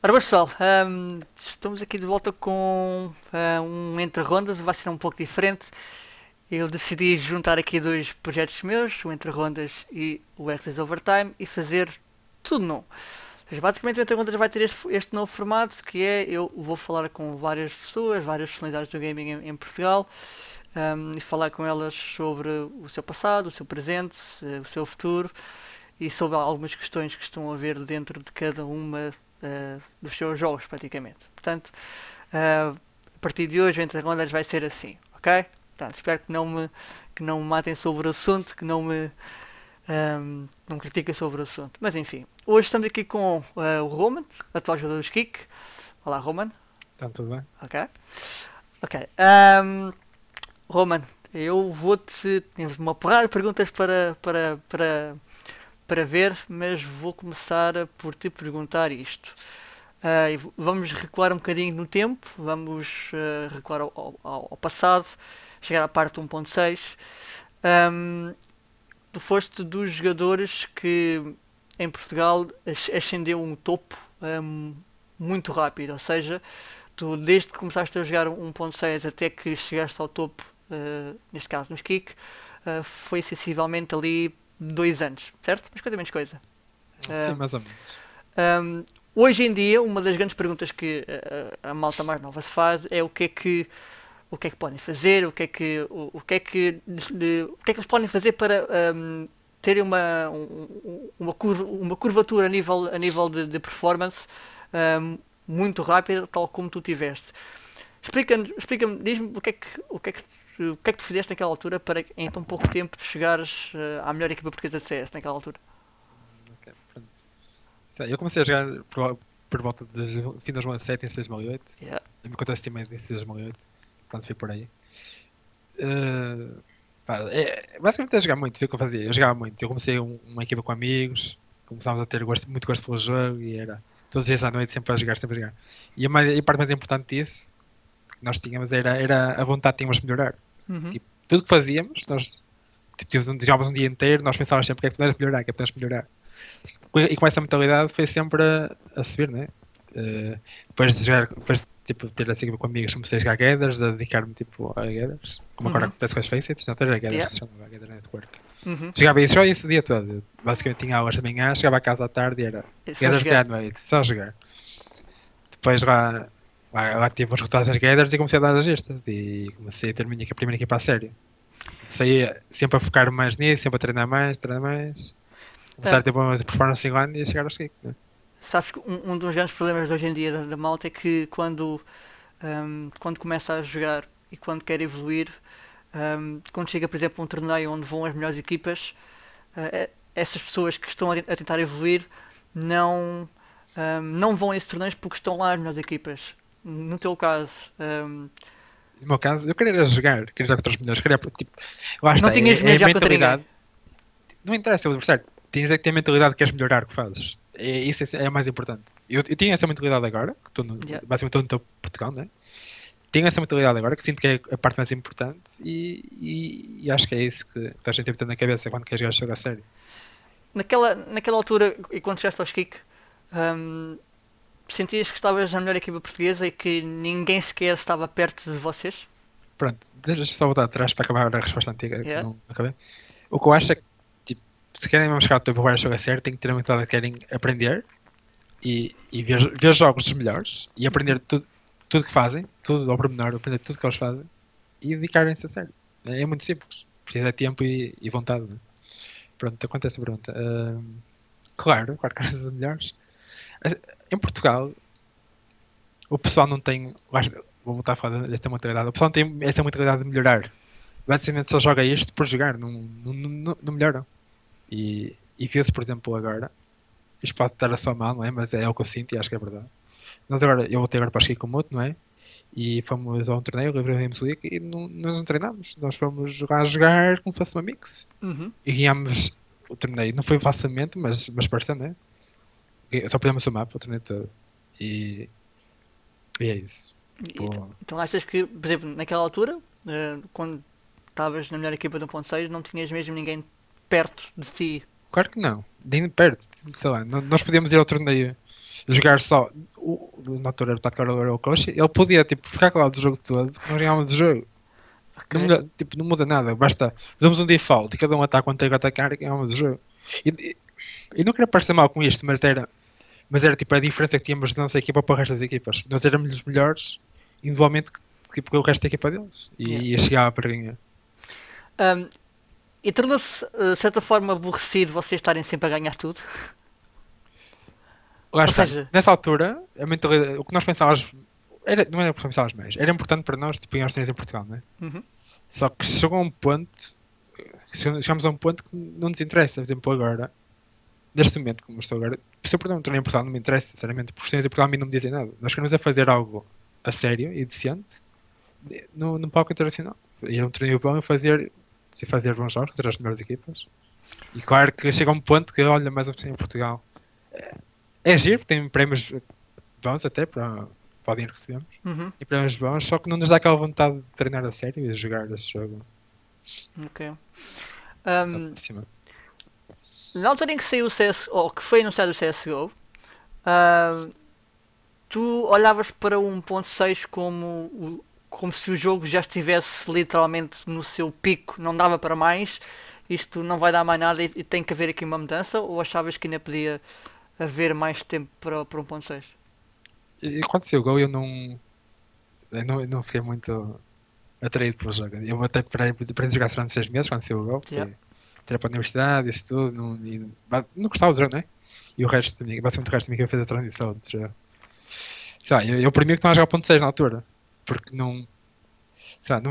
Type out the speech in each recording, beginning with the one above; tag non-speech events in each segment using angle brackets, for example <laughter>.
Ora bem, pessoal, ahm, estamos aqui de volta com ah, um Entre Rondas, vai ser um pouco diferente. Eu decidi juntar aqui dois projetos meus, o Entre Rondas e o Access Overtime, e fazer tudo novo. Seja, basicamente o Entre Rondas vai ter este, este novo formato, que é eu vou falar com várias pessoas, várias personalidades do gaming em, em Portugal, ahm, e falar com elas sobre o seu passado, o seu presente, eh, o seu futuro, e sobre algumas questões que estão a ver dentro de cada uma eh, dos seus jogos, praticamente. Portanto, eh, a partir de hoje, entre rondas vai ser assim, ok? Portanto, espero que não me, que não me matem sobre o assunto, que não me, ehm, não critiquem sobre o assunto. Mas enfim, hoje estamos aqui com eh, o Roman, atual jogador dos Kick. Olá, Roman. Então, tudo bem? Ok. Ok. ehm, Roman, eu vou-te. Temos uma porrada de perguntas para, para, para, para ver, mas vou começar por te perguntar isto. V- vamos recuar um bocadinho no tempo, vamos ah, recuar ao, ao- ao passado, chegar à parte 1.6. Ahm, tu foste dos jogadores que em Portugal as- ascendeu um topo ahm, muito rápido, ou seja, tu desde que começaste a jogar 1.6 até que chegaste ao topo, ah, neste caso nos Kick, foi sensivelmente ali dois anos, certo? Mas coisa menos coisa. Sim, Ah, mais ou menos. Ahm, hoje em dia, uma das grandes perguntas que ah, a malta mais nova se faz é o que é que o que é que podem fazer, o que é que o, o que é que o que é que eles podem fazer para ahm, terem uma um- um- uma curva, uma curvatura a nível a nível de, de performance ahm, muito rápida, tal como tu tiveste. Explica-me, explica-me, diz-me o que é que o que é que o que é que tu fizeste naquela altura para em tão pouco tempo chegares ah, à melhor equipa portuguesa de CS naquela altura? Ok, pronto. Sei, Eu comecei a jogar por, por volta de fim de 2007 em 2008. Yeah. Eu me conta Steam em 2008. Pronto, fui por aí. Eh, pá, é, basicamente é jogar muito, foi o que eu fazia. Eu jogava muito. Eu comecei um- uma equipa com amigos, começámos a ter gosto- muito gosto pelo jogo e era todos os dias à noite sempre a jogar, sempre a jogar. E a, mais- a parte mais importante disso que nós tínhamos era, era a vontade que tínhamos de melhorar. Uhum. Tipo, tudo que fazíamos, nós tipo, tínhamos um- um dia inteiro, nós pensávamos sempre o que é que podemos melhorar, o que é que podemos melhorar. E com essa mentalidade foi sempre a, a subir, né? Eh, depois de jogar, depois de tipo, ter equipa com amigos, comecei a jogar Gathers, a dedicar-me tipo, a Gathers, como agora Uhum. acontece com as Facets, não era Gathers, Yeah. se chamava Gather Network. Uhum. Jogava isso, isso o dia todo. Eu, basicamente tinha aulas de manhã, chegava a casa à tarde e era É só Gathers até à noite, só jogar. Depois lá, lá, lá tive uns resultados das Gathers e comecei a dar as gestas e comecei a ter a minha primeira equipa a sério. Comecei sempre a focar mais nisso, sempre a treinar mais, treinar mais. Começar a ter boas performances em ano e a chegar aos kick. Né? Sabes que um, um dos grandes problemas de hoje em dia da, da malta é que quando, ahm, quando começa a jogar e quando quer evoluir, ahm, quando chega, por exemplo, a um torneio onde vão as melhores equipas, eh, essas pessoas que estão a, tentar evoluir não, ahm, não vão a esses torneios porque estão lá as melhores equipas. No teu caso, ahm, No meu caso, eu queria jogar, queria jogar contra os melhores, queria, tipo, está, não tinhas é, é a mentalidade. Não interessa o adversário, tens é que ter a mentalidade que queres melhorar o que fazes. É, isso é, é o mais importante. Eu, eu tinha essa mentalidade agora, que estou no, Yeah. basicamente estou no teu Portugal, né? Tenho essa mentalidade agora, que sinto que é a parte mais importante e, e, e acho que é isso que estás sempre a ter na cabeça quando queres jogar jogo a sério. naquela, naquela altura, e quando chegaste aos kick, ahm, sentias que estavas na melhor equipa portuguesa e que ninguém sequer estava perto de vocês? Pronto, deixa só voltar atrás para acabar a resposta antiga que Yeah. não acabei. O que eu acho é que, tipo, se querem mesmo chegar ao topo e jogar a sério, têm que ter a mentalidade que querem aprender e, e ver, ver jogos dos melhores e aprender tudo, tudo que fazem, tudo ao pormenor, aprender tudo que eles fazem e dedicarem-se a sério. É, é muito simples, precisa de tempo e, e vontade. Né? Pronto, acontece a pergunta. Ahm, claro, claro que os melhores. Em Portugal, o pessoal não tem. Vou voltar a falar desta mentalidade. O pessoal não tem essa mentalidade de melhorar. Basicamente só joga isto por jogar, não, não, não, não melhoram. E, e vê-se, por exemplo, agora. Isto pode estar a sua mal, não é? Mas é o que eu sinto e acho que é verdade. Nós agora, eu voltei agora para a Moto, não é? E fomos a um torneio, o Livre Games League, e não, nós não treinámos. Nós fomos jogar a jogar como se fosse uma mix. Uhum. E ganhámos o torneio. Não foi facilmente, mas, mas pareceu, não é? Só perdemos o mapa o torneio todo. E, e é isso. Então, então achas que, por exemplo, naquela altura, eh, quando estavas na melhor equipa do 1.6, não tinhas mesmo ninguém perto de ti? Claro que não. Nem perto. Sei lá, nó- nós podíamos ir ao torneio jogar só o, o na altura era o Tactical Hero Coach, ele podia tipo, ficar calado do jogo todo, nós ganhávamos o jogo. Ok. Não, muda, tipo, não muda nada, basta fazemos um default e cada um ataca quando tem que atacar e ganhamos o jogo. E, e, e não queria parecer mal com isto, mas era, mas era tipo a diferença que tínhamos da nossa equipa para o resto das equipas. Nós éramos os melhores individualmente que, tipo, que o resto da equipa deles e, Yeah. e chegava para ganhar. Um, e tornou-se, uh, de certa forma, aborrecido vocês estarem sempre a ganhar tudo? Lá Ou seja- nessa altura, o que nós pensávamos, era, não era o que pensávamos mais, era importante para nós, tipo, ganhar em Portugal, não é? Uhum. Só que chegou a um ponto, che- chegamos a um ponto que não nos interessa, por exemplo, agora, neste momento, como estou agora, se eu perder um torneio em Portugal não me interessa, sinceramente, porque os torneios em Portugal a mim não me dizem nada. Nós queremos é fazer algo a sério e decente no, no palco internacional. Ir a um torneio bom e fazer, se fazer bons jogos contra as melhores equipas. E claro que chega a um ponto que, olha, mais um torneio em Portugal. É, é giro, tem prémios bons até para, para o dinheiro que recebemos. Uhum. E prémios bons, só que não nos dá aquela vontade de treinar a sério e de jogar esse jogo. Ok. Um. Na altura em que saiu o CS, ou que foi anunciado o CSGO, ah, tu olhavas para o 1.6 como, como se o jogo já estivesse literalmente no seu pico, não dava para mais, isto não vai dar mais nada e, e tem que haver aqui uma mudança, ou achavas que ainda podia haver mais tempo para, para o 1.6? E quando saiu o gol eu não, eu não, eu não fiquei muito atraído pelo jogo. Eu até parei para jogar durante seis meses quando saiu o gol, porque Yeah. Entrei para a universidade, isso tudo, não, e, não gostava do jogo, não é? E o resto também, basicamente o resto também que fez a transição jogo. Sei lá, eu, eu mim que estava a jogar ponto 6 na altura, porque não, sei lá, não,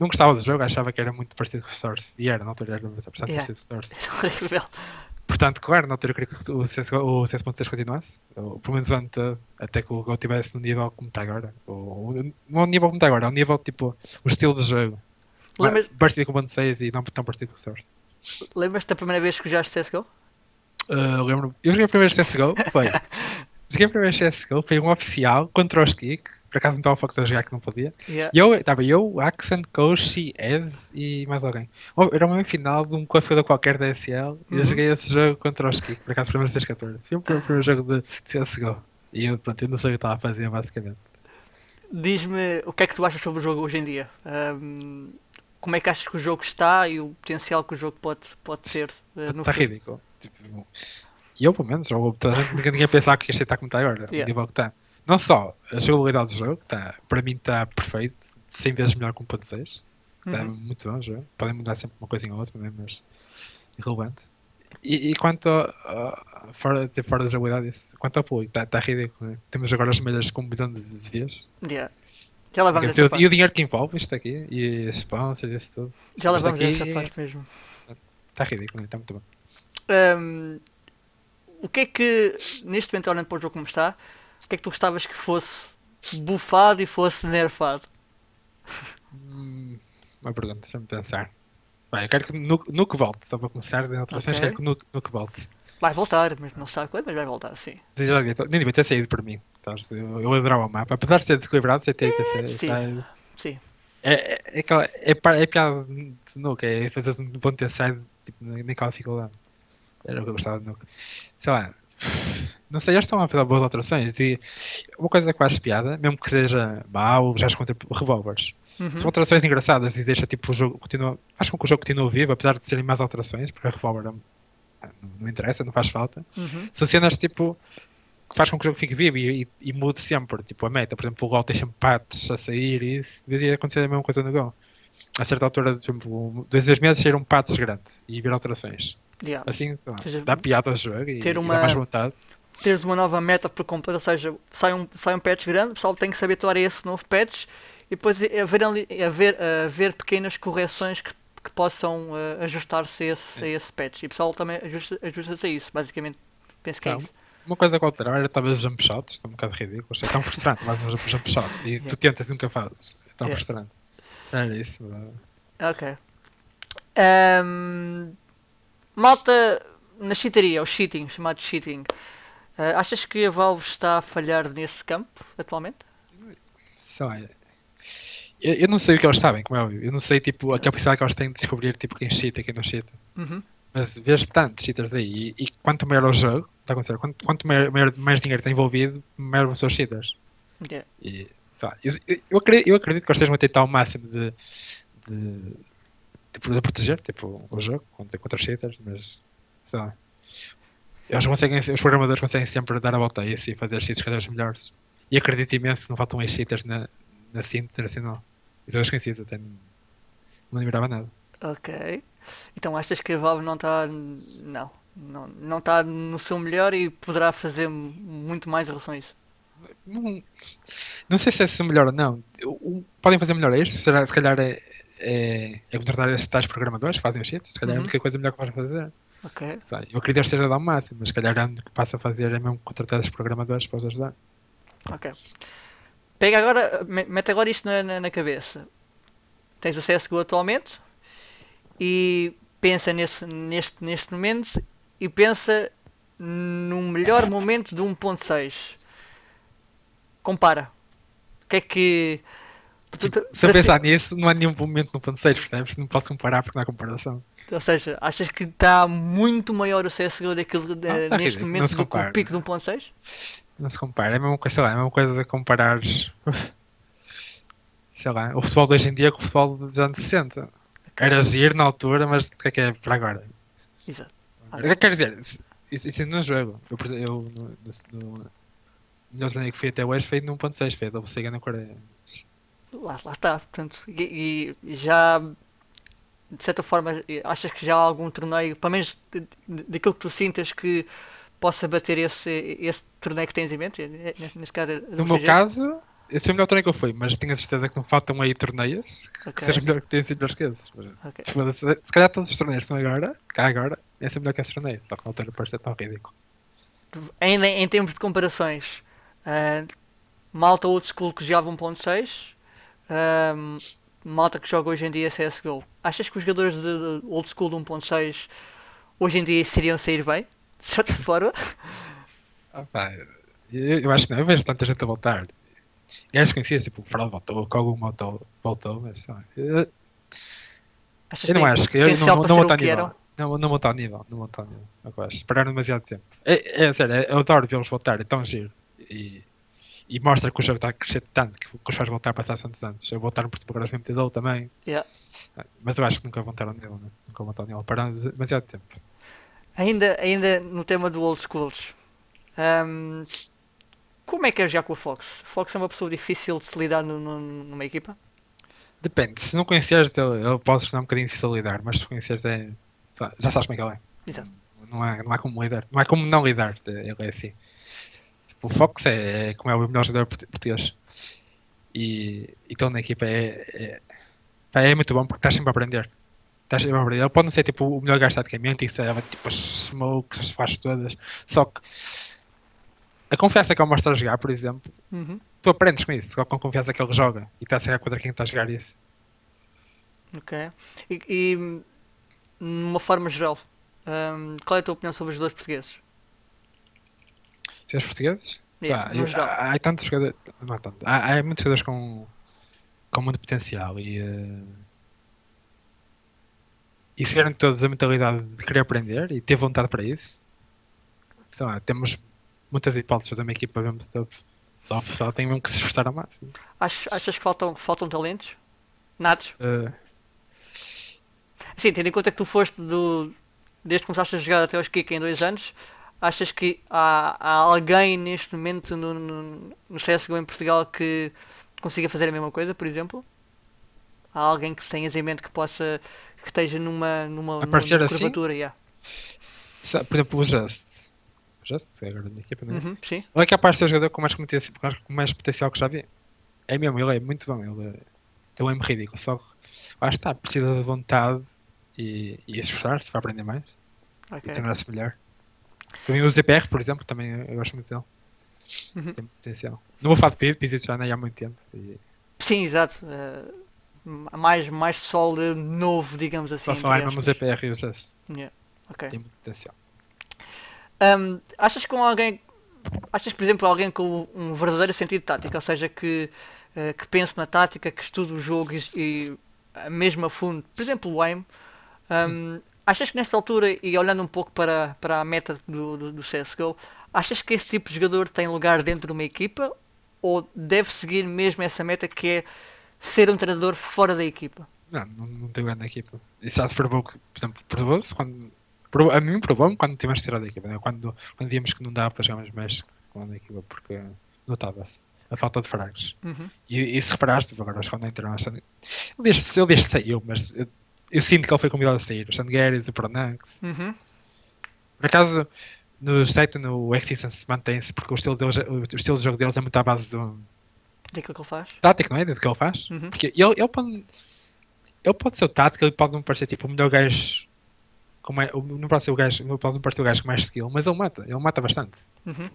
não gostava do jogo, achava que era muito parecido com o Source, e era, na altura era bastante Yeah. parecido com o Source. <laughs> Horrível. Portanto, claro, na altura eu queria que o CS o CS.6 continuasse, ou pelo menos antes, até que o Go tivesse no nível como está agora. Ou, não ao nível como está agora, ao nível tipo, o estilo de jogo. Lembras- Parecido com o 1.6 e não tão parecido com o Source. Lembras-te da primeira vez que jogaste CSGO? Uh, lembro eu joguei a primeira CSGO, foi. <laughs> joguei a primeira CSGO, foi um oficial contra os Kick, por acaso não estava a Fox a jogar que não podia. Yeah. E eu, estava eu, Axon, Koshi, Ez e mais alguém. Era uma final de um classificador qualquer da SL e eu Uhum. joguei esse jogo contra os Kik, por acaso foi o 614. Foi o primeiro primeiro jogo de CSGO. E eu, pronto, eu não sei o que estava a fazer, basicamente. Diz-me o que é que tu achas sobre o jogo hoje em dia? Ahm, como é que achas que o jogo está e o potencial que o jogo pode, pode ter eh, no Está futuro? ridículo. Tipo, e eu, pelo menos, gente- <laughs> ninguém, ninguém pensava que este está como está agora, Yeah. o nível que está. Não só a jogabilidade do jogo, está, para mim está perfeito, 100 vezes melhor que um 1.6. Está Uhum. muito bom o jogo. Podem mudar sempre uma coisinha ou outra, né, mas irrelevante. E, e quanto a, a- fora, tipo, fora da jogabilidade, quanto ao público, está tá ridículo. Né? Temos agora as medalhas com um milhão de views. Yeah. Já lá vamos E essa e o dinheiro que envolve isto aqui, e as sponsors, isso tudo. Já lá vamos essa parte mesmo. Está ridículo, está muito bom. Ahm, o que é que, neste momento, olhando para o jogo como está, o que é que tu gostavas que fosse bufado e fosse nerfado? Hum, uma pergunta, deixa-me pensar. Bem, eu quero que no, no que volte, só para começar, em alterações, Ok. quero que no, no que volte. Vai voltar, mas não sabe quando, mas vai voltar, sim. Nem devia ter saído por mim. Sabes? Eu, eu adorava o mapa. Apesar de ser desequilibrado, sei ter que ser. sim. Sim. É, é, é, aquela- é, é piada de nuca, é fazer um ponto ter saído tipo, nem naquela dificuldade. Era o que eu gostava de nuca. Sei lá. Não sei, eles estão a fazer boas alterações. E uma coisa que eu acho piada, mesmo que seja mau, já contra revólveres. Uhum. São alterações engraçadas e deixa tipo o jogo continua. Acho que o jogo continua vivo, apesar de serem mais alterações, porque a revólver ah, não, não interessa, não faz falta. Uhum. São cenas tipo faz com que o jogo fique vivo e, e, e mude sempre, tipo a meta. Por exemplo, o gol tem sempre patos a sair e isso devia acontecer a mesma coisa no gol. A certa altura, por exemplo, dois, dois meses saíram patos grandes e vir alterações. Yeah. Assim, lá, seja, dá piada ao jogo e, ter e uma- dá mais vontade. teres uma nova meta por completo, ou seja, sai um, sai um patch grande, o pessoal tem que se habituar a esse novo patch e depois haver, ali- haver, haver pequenas correções que, que possam eh, ajustar-se a esse, a esse patch. E o pessoal também ajusta- ajusta-se a isso, basicamente. Penso que é Então, isso. Uma coisa que eu alterava era talvez os jump shots, estão um bocado ridículos. É tão frustrante, mais um jump- shot e tu tentas e nunca fazes. É tão Yeah. frustrante. Era isso. Ok. Ahm, malta na cheataria, o cheating, chamado cheating. eh, achas que a Valve está a falhar nesse campo atualmente? Sei lá. Eu, eu não sei o que eles sabem, como é óbvio. Eu não sei tipo, a capacidade que eles têm de descobrir tipo, quem cheata e quem não cheata. Uhum. Mas vês tantos cheaters aí e, quanto maior o jogo, está a acontecer, quanto, quanto maior, maior- mais dinheiro está envolvido, maior são os cheaters. Yeah. E, lá, eu, eu acredito, eu acredito que eles estejam a tentar ao máximo de, de, tipo, de proteger tipo, o jogo contra, contra os cheaters, mas sei lá. Eles conseguem, os programadores conseguem sempre dar a volta a isso e fazer cheats cada vez melhores. E acredito imenso que não faltam aí cheaters na, na cena internacional. E todos conhecidos até não, não admirava nada. Ok. Então achas que a Valve não está. Não. Não está no seu melhor e poderá fazer muito mais isso. Não, não sei se é melhor ou não. O- o- podem fazer melhor a isto. Será, se calhar é, é, é contratar esses tais programadores que fazem os cheats. Se calhar é a Uhum. única coisa melhor que podem fazer. Ok. Sei, eu acredito que esteja a dar o máximo, mas se calhar é o que passa a fazer é mesmo contratar esses programadores para os ajudar. Ok. Pega agora, me- mete agora isto na, na, na cabeça. Tens o CSGO atualmente e pensa nesse, neste, neste momento e pensa no melhor momento do 1.6. Compara. O que é que. tu- Se eu pensar nisso, não há nenhum momento no ponto 6, percebes? Não posso comparar porque não há comparação. Ou seja, achas que está muito maior o CSGO daquilo de- Ah, tá neste não momento se do que o pico do 1.6? Não se compara. É a mesma coisa, sei lá, é a mesma coisa de comparares. <laughs> Sei lá, o futebol de hoje em dia com o futebol dos anos 60. Era giro na altura, mas o que é que é para agora? Exato. Quer dizer, isso, isso ainda não jogo. Eu, eu no, no, no melhor torneio que fui até hoje foi no 1.6, foi da Sega na Coreia. Lá, lá está, portanto, e, e já de certa forma achas que já há algum torneio, pelo menos daquilo que tu sintas que possa bater esse, esse torneio que tens em mente? É- é- Neste caso, é No meu caso, esse foi o melhor torneio que eu fui, mas tenho a certeza que não faltam aí torneios que Ok. sejam melhor que tenham sido melhores que esses. Mas, Ok. se, se- calhar todos os torneios que estão agora, cá agora, é sempre melhor que esse torneio. Só que na altura parece ser tão ridículo. Ainda em termos de comparações, ah, malta old school que jogava 1.6, ahm, malta que joga hoje em dia CSGO. Achas que os jogadores de, de old school de 1.6 hoje em dia seriam sair bem? De certa forma? Ah, pá, eu, eu acho que não, eu vejo tanta gente a voltar. Gajos conhecidos, tipo, o Fraude voltou, o Kogu voltou, voltou, mas eu, eu não acho que eu não, não estar nível. Não, não vou estar a nível, não vou estar a nível. é acho. Pararam demasiado tempo. É, é sério, é- eu adoro vê-los voltar, é tão giro. E, e mostra que o jogo está a crescer tanto que, que os faz voltar para trás tantos anos. Eu voltaram por agora os MTDO também. Yeah. Mas eu acho que nunca vão estar ao nível, né? nunca vão estar ao nível. Pararam demasiado tempo. Ainda, ainda no tema do old schools, ahm, como é que é jogar com o Fox? O Fox é uma pessoa difícil de se lidar no- no- numa equipa? Depende, se não conheceres, ele, ele pode ser um bocadinho difícil de lidar, mas se conheceres, é, já sabes como é que ele é. Exato. Não há, não há como lidar, não há como não lidar, ele é assim. Tipo, o Fox é, é como é o melhor jogador portu- português. E então na equipa é, é, é muito bom porque estás sempre a aprender. Estás sempre a aprender. Ele pode não ser tipo, o melhor gajo taticamente e sabe tipo as smokes, as faz todas. Só que a confiança que ele mostra a jogar, por exemplo, Uhum. tu aprendes com isso, com a confiança que ele joga e está a jogar contra quem está a jogar isso. Ok. E, e, numa forma geral, ahm, qual é a tua opinião sobre os dois portugueses? Os portugueses? Yeah, eu- há, há tantos jogadores. Não há tanto. Há, há muitos jogadores com, com muito potencial e. eh, e se tiverem todos a mentalidade de querer aprender e ter vontade para isso, sei lá, temos muitas hipóteses de fazer uma equipa mesmo top. Só o pessoal tem mesmo que se esforçar ao máximo. Achas, achas que faltam, faltam talentos? Natos? Eh, Sim, tendo em conta que tu foste do. Desde que começaste a jogar até aos Kika em dois anos, achas que há, há alguém neste momento no, no, no CSGO em Portugal que consiga fazer a mesma coisa, por exemplo? Há alguém que tenhas em mente que possa. que esteja numa. numa, Aparecer numa assim? curvatura, yeah. por exemplo, o Just. Just é agora na equipa, não é? Uhum, sim. Ele é capaz de ser o jogador com mais, potencial, com mais potencial que já vi. É mesmo, ele é muito bom. Ele é, tem um M ridículo. Só que lá está, precisa de vontade e, e esforçar-se para aprender mais. Ok. E se melhor. Também o ZPR, por exemplo, também eu gosto muito dele. Uhum. Tem potencial. Não vou falar de Pizzi, Pizzi já não é há muito tempo. E Sim, exato. eh, mais, mais pessoal eh, novo, digamos assim. só falar entre mesmo. ZPR e o Just. Yeah, ok. Tem muito potencial. Hum, achas que com alguém. Achas, por exemplo, alguém com um verdadeiro sentido tático, ou seja, que, eh, que pense na tática, que estude o jogo e, e a mesmo a fundo, por exemplo, o aim, hum, achas que nesta altura, e olhando um pouco para, para a meta do, do, do CSGO, achas que esse tipo de jogador tem lugar dentro de uma equipa ou deve seguir mesmo essa meta que é ser um treinador fora da equipa? Não, não, não tem lugar na equipa. Isso já se provou por exemplo, provou-se quando. A mim provou-me quando tivemos tirado da equipa, né? quando, quando víamos que não dava para jogar mais com a equipa, porque notava-se a falta de fragos. Uhum. E, e se reparaste, agora quando entrou ele desde, ele desde saiu, mas eu, eu, sinto que ele foi convidado a sair. O Sangueres, o Pronax. Uhum. Por acaso, no Satan, o Existence mantém-se, porque o estilo, deles, o estilo de jogo deles é muito à base do. Daquilo que ele faz? Tático, não é? Do que ele faz. Uhum. Porque ele, ele, pode, ele pode ser o tático, ele pode não parecer tipo o melhor gajo. Como é, não pode ser o gajo, não parecer o gajo com mais skill, mas ele mata, ele mata bastante. Uhum.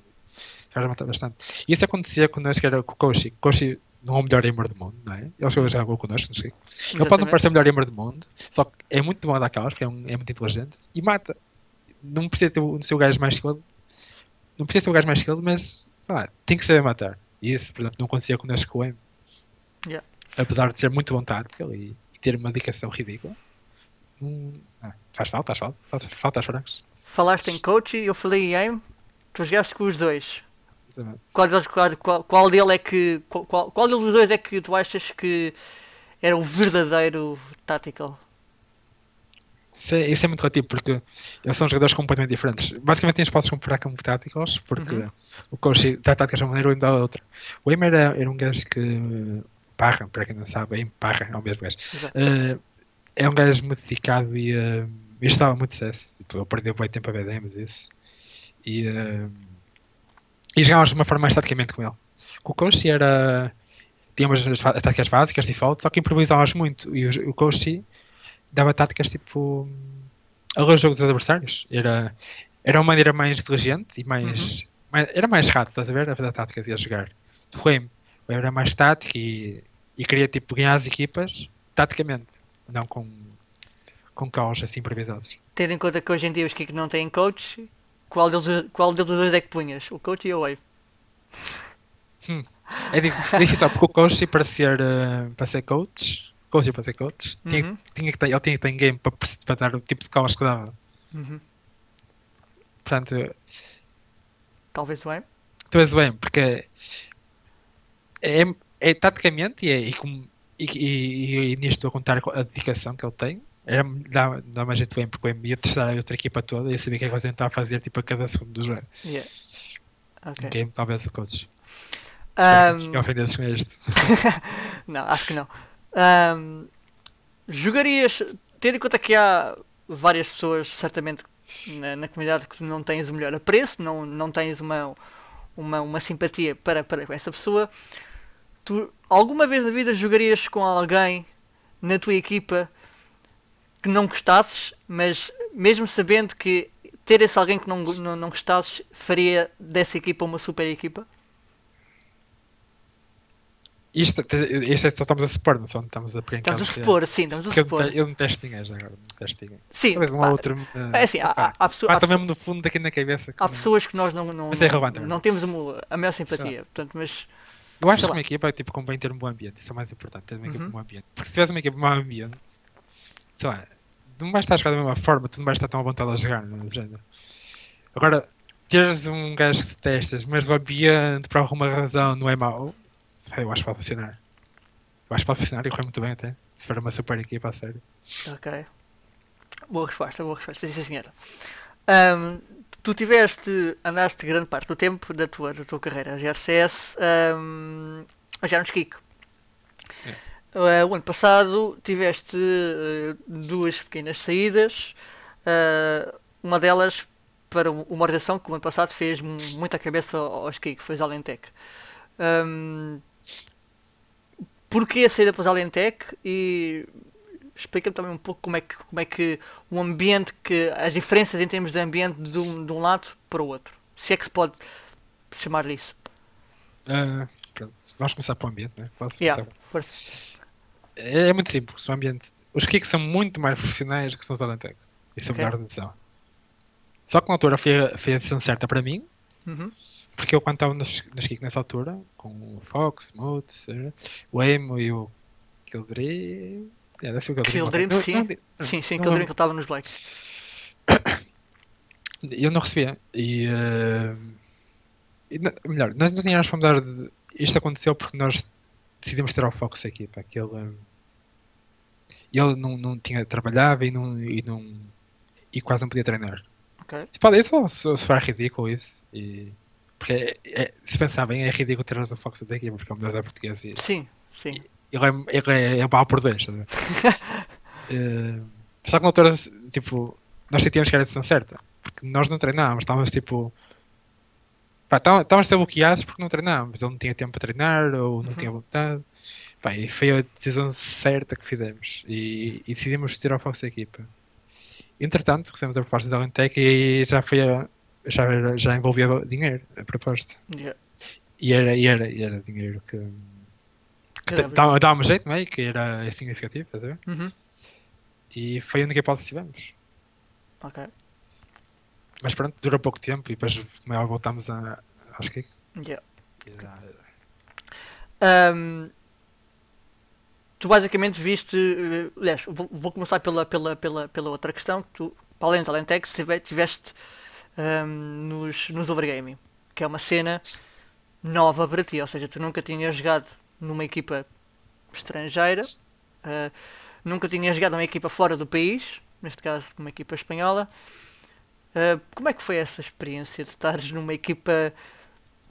Ele mata bastante. E isso acontecia connosco era com o Koshi. Koshi não é o melhor gamer do mundo, não é? Ele já jogou connosco, não sei. Ele pode não parecer o melhor gamer do mundo, só que é muito bom daquelas, porque é, um, é muito inteligente e mata. Não precisa ter o seu gajo mais skilled, não precisa ser o gajo mais skilled, mas sei lá, tem que saber matar. E isso, por exemplo, não acontecia connosco com o M. Yeah. Apesar de ser muito bom tático e, e, ter uma dedicação ridícula. Hum, ah, faz falta, faz falta, faz falta aos francos. Falaste em coach e eu falei em aim, tu jogaste com os dois. Qual, deles, qual, qual dele é que. Qual, qual deles dois é que tu achas que era o verdadeiro tactical? Isso é, isso é, muito relativo porque eles são jogadores completamente diferentes. Basicamente tens podes comparar com táticos porque Uhum. o coach dá táticas de uma maneira ou da outra. O Emer era, era um gajo que parra, para quem não sabe, em parra é o mesmo gajo. É um gajo muito dedicado e uh, eu estava muito sucesso. Tipo, eu perdi bem tempo a ver demos isso. E, uh, e jogávamos de uma forma mais taticamente com ele. Com o Koshi era. Tínhamos as táticas básicas, default, só que improvisávamos muito. E o, o Koshi dava táticas tipo. a ler o jogo dos adversários. Era, era uma maneira mais inteligente e mais. mais- era mais rato, estás a ver? A fazer táticas e a jogar. Do era mais tático e, e queria tipo ganhar as equipas taticamente, não com, com caos assim improvisados. Tendo em conta que hoje em dia os Kik não têm coach, qual deles, qual deles dois é que punhas? O coach e o wave? É difícil, <laughs> porque o coach para ser, eh, para ser coach, coach para ser coach, tinha, Uhum. tinha que ter, ele tinha que ter em game para, para dar o tipo de caos que dava. Uhum. Portanto, Talvez o aim? tu és bem, porque é, é taticamente e, é, e, como- e, e, e nisto estou a contar a dedicação que ele tem. Era, dá, dá mais jeito bem porque eu ia testar a outra equipa toda e ia saber o que é que eles a fazer tipo, a cada segundo do jogo. Yeah. Ok. Em game, talvez o coach. Um... ofender-se com isto. <laughs> não, acho que não. Ahm, jogarias, tendo em conta que há várias pessoas, certamente, na, na comunidade que tu não tens o melhor apreço, não, não tens uma, uma, uma simpatia para, para essa pessoa, tu alguma vez na vida jogarias com alguém na tua equipa que não gostasses, mas mesmo sabendo que ter esse alguém que não, não, não gostasses faria dessa equipa uma super equipa? Isto, isto é só estamos a supor, não só estamos a pegar em Estamos a supor, sim, estamos a supor. eu não testo ninguém já agora, não testo ninguém. Sim, Talvez um pá, ou outro. eh, É assim, há, pá, há, há pessoas, há, mesmo no fundo daqui na cabeça. há pessoas que nós não, não, Mas é não, temos a maior simpatia. Portanto, mas Eu acho que uma equipa é tipo, convém ter um bom ambiente. Isso é mais importante, ter uma equipa Uhum. um bom ambiente. Porque se tiveres uma equipa com um bom ambiente, sei lá, não vais estar a jogar da mesma forma, tu não vais estar tão à vontade a jogar, não é? Agora, teres um gajo que detestas, mas o ambiente por alguma razão não é mau, eu acho que pode funcionar. Eu acho que pode funcionar e correr muito bem até. Se for uma super equipa a sério. ok. Boa resposta, boa resposta, sim, sim senhora. Ahm, tu tiveste, andaste grande parte do tempo da tua, da tua carreira a GRCS ahm, a jogar no Skik. Ah, o ano passado tiveste eh, duas pequenas saídas, ah, uma delas para uma organização que o ano passado fez mu- muita cabeça ao Skik, que foi Alentec. Ahm, porquê a saída para os Alentec e explica-me também um pouco como é que como é que o ambiente que as diferenças em termos de ambiente de um, de um lado para o outro se é que se pode chamar isso pronto, vamos começar para o ambiente, né? Posso yeah. É, é muito simples, o ambiente. Os kicks são muito mais profissionais do que são os Alentec. Isso é a Ok. melhor decisão. Só que na altura foi, foi a decisão certa para mim, Uhum. porque eu quando estava nos, nos kicks nessa altura, com o Fox, Moot, eh, o Emo e o Kildre. É, deve ser o Kildre. Kildrim, não- sim. não- sim sim não lembro. diria que estava nos Black Eu não recebia. E, eh, e melhor, nós não tínhamos para mudar de. Isto aconteceu porque nós decidimos ter ao Fox a equipa. Que ele, ele não, não tinha, trabalhava e, não, e, não, e quase não podia treinar. Ok. Tipo, isso só se for ridículo isso. E, porque é- é- se pensar bem, é ridículo ter o Fox a equipa, porque é o melhor português. E, Sim, sim. Ele é, ele é, é mal por dois. ver? <laughs> Eh, só que na altura, tipo, nós sentíamos que era a decisão certa. Porque nós não treinávamos, estávamos tipo. Pá, estávamos a ser bloqueados porque não treinávamos. Ele não tinha tempo para treinar ou não Uhum. tinha vontade. Pá, e foi a decisão certa que fizemos. E, e decidimos tirar o Fox da equipa. Entretanto, recebemos a proposta da Alentec e já foi a, já, já envolvia dinheiro a proposta. Yeah. E era, e era, e era dinheiro que, que Era- dava dava-me jeito, não é? Que era significativo, estás a ver? Uhum. E foi a única hipótese que tivemos. Ok. Mas pronto, durou pouco tempo e depois como é, voltámos a, aos que Yeah. Ahm, tu basicamente viste. eh, Aliás, vou, vou começar pela, pela, pela, pela outra questão. Que tu, para além da Alentex, tive- tiveste ahm, nos, nos Overgaming, que é uma cena nova para ti. Ou seja, tu nunca tinhas jogado numa equipa estrangeira, ah, nunca tinhas jogado numa equipa fora do país, neste caso numa equipa espanhola. Ah, como é que foi essa experiência de estares numa equipa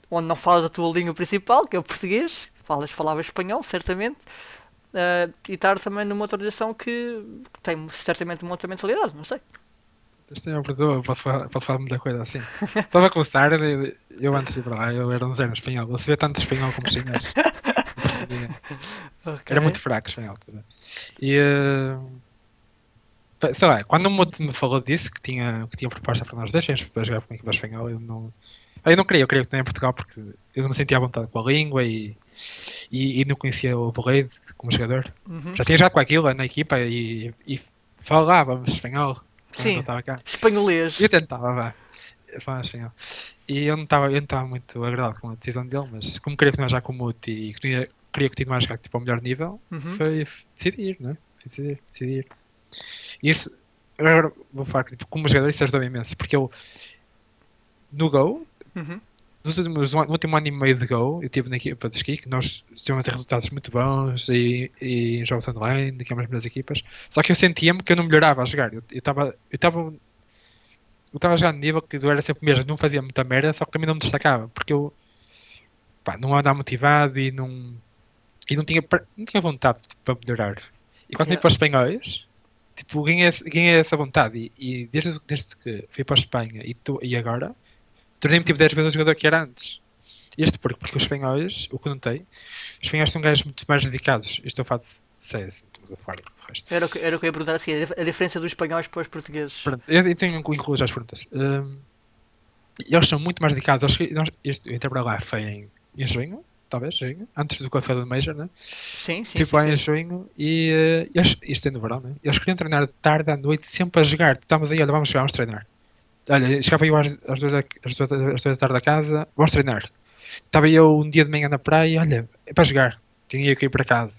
onde não falas a tua língua principal, que é o português, falas, falavas espanhol, certamente, ah, e estar também numa outra direção que tem certamente uma outra mentalidade, não sei. Isto é pergunta, eu posso falar, posso falar muita coisa assim. Só para começar, eu, eu antes de ir para lá, eu era um zero espanhol. Eu sabia tanto espanhol como chinês. <laughs> Percebia. <laughs> Era muito fraco espanhol. E. eh, sei lá, quando o Muto me falou disso, que tinha, que tinha proposta para nós dois, para jogar com a equipa espanhola, eu não. Eu não queria, eu queria que em Portugal porque eu não me sentia à vontade com a língua e, e, e não conhecia o Borreiro como jogador. Uhum. Já tinha jogado com aquilo na equipa e, e falávamos espanhol. Sim. estava cá. Espanholês. Eu tentava, vá. Falava espanhol. E eu não estava muito agradado com a decisão dele, mas como queria continuar já com o Muti e queria, queria continuar a jogar tipo, ao melhor nível, Uhum. foi decidir, né? Foi decidir, decidir. E isso, agora vou falar que tipo, como jogador isso ajudou imenso, porque eu no Go, Uhum. nos últimos, no último ano e meio de Go, eu estive na equipa de ski, que nós tivemos resultados muito bons e, e em jogos online, que é uma das melhores equipas. Só que eu sentia-me que eu não melhorava a jogar. Eu estava eu estava eu estava a jogar no nível que eu era sempre o mesmo, não fazia muita merda, só que também não me destacava, porque eu pá, não andava motivado e não e não tinha, não tinha vontade tipo, para melhorar. E quando Yeah. fui para os espanhóis, tipo, ganhei, essa vontade. E, e desde, desde que fui para a Espanha e, tu, e agora, tornei-me tipo 10 vezes o jogador que era antes. Isto porque, porque os espanhóis, o que notei, os espanhóis são gajos muito mais dedicados. Isto eu faço de CS, estamos a falar do resto. Era o que, era o que eu ia perguntar assim, a dif- a diferença dos espanhóis para os portugueses. Pronto, eu, eu tenho que incluir já as perguntas. Hum, eles são muito mais dedicados. Eles, nós, este, eu entrei para lá foi em, em junho, talvez, junho, antes do café do Major, né? Sim, sim. Fui sim, lá em sim. junho e eh, eles, isto é no verão, né? Eles queriam treinar de tarde à noite, sempre a jogar. Estávamos aí, olha, vamos jogar, vamos treinar. Olha, chegava eu às, às, duas da, às, duas, às duas da tarde da casa, vamos treinar. Estava eu um dia de manhã na praia, olha, é para jogar. Tinha eu que ir para casa.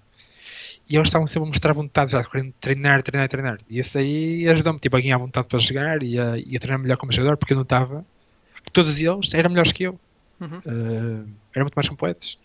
E eles estavam sempre a mostrar vontade, já querendo treinar, treinar, treinar. E isso aí ajudou-me tipo, a ganhar vontade para jogar e a, e a treinar melhor como jogador, porque eu notava que todos eles eram melhores que eu. Uhum. Uh, eram muito mais completos.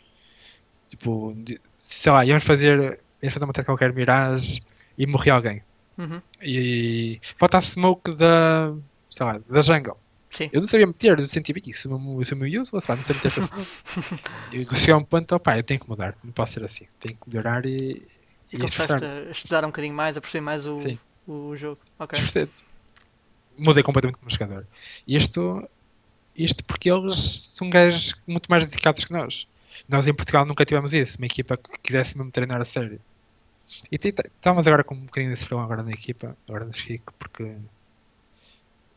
Tipo, sei lá, íamos fazer, íamos fazer uma ataque qualquer Mirage e morria alguém. Uhum. E falta a smoke da, sei lá, da jungle. Sim. Eu não sabia meter, eu sentia que isso isso é meu useless, pá, não sei meter essa smoke. <laughs> E cheguei a um ponto, opá, eu tenho que mudar, não posso ser assim. Tenho que melhorar e, E e esforçar. a estudar um bocadinho mais, a perceber mais o, Sim. o jogo. Ok. Mudei completamente como jogador. E isto, isto porque eles são gajos muito mais dedicados que nós. Nós em Portugal nunca tivemos isso, uma equipa que quisesse mesmo treinar a sério. E estávamos agora com um bocadinho desse problema agora na equipa, agora no Chico, porque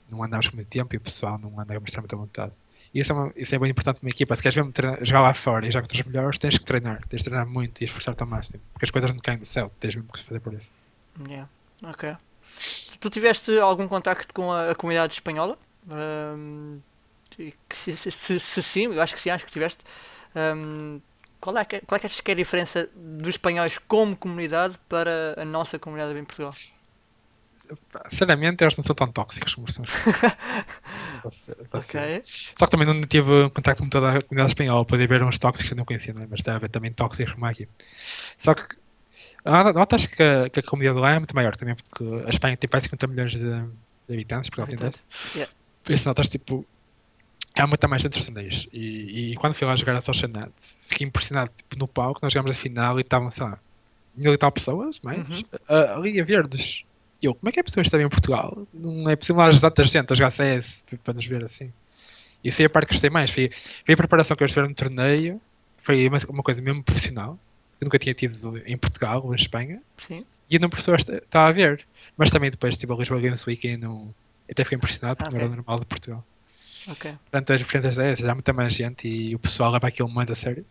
não andamos muito tempo e o pessoal não anda a mostrar muita vontade. E isso é, uma- isso é bem importante numa equipa. Se queres mesmo treinar- jogar lá fora e jogar contra os melhores, tens que treinar. Tens de treinar muito e esforçar-te ao máximo. Porque as coisas não caem do céu, tens mesmo que se fazer por isso. Yeah. Ok. Tu tiveste algum contacto com a, a comunidade espanhola? Que se, se- se- sim, eu acho que sim, acho que tiveste. Ahm, qual, é que, qual é que achas que é a diferença dos espanhóis como comunidade para a nossa comunidade em Portugal? Sinceramente, eles não são tão tóxicos como são os <laughs> Só que também não tive contacto com toda a comunidade espanhola para ver uns tóxicos que eu não conhecia, não é? mas deve haver também tóxicos como aqui. Só que ah, notas que a, que a comunidade lá é muito maior também, porque a Espanha tem quase 50 milhões de, de habitantes, Portugal tem 10. Yeah. Por isso notas tipo. Há muita mais centros de torneios. E, e quando fui lá jogar a Social Net, fiquei impressionado tipo, no palco, nós jogámos a final e estavam, sei lá, mil e tal pessoas, mais, Uhum. a- ali a verdes. E eu, como é que é possível estar em Portugal? Não é possível às tanta gente a jogar CS para nos ver assim. Isso foi a parte que gostei mais. Foi, foi a preparação que eles tiveram no torneio. Foi uma, uma coisa mesmo profissional. Eu nunca tinha tido em Portugal ou em Espanha. Sim. E não professor estava a ver. Mas também depois tive a Lisboa Games Week e não, até fiquei impressionado porque não era normal de Portugal. Ok. Portanto, as diferenças é essa. Há muita mais gente e o pessoal leva aquilo muito a sério.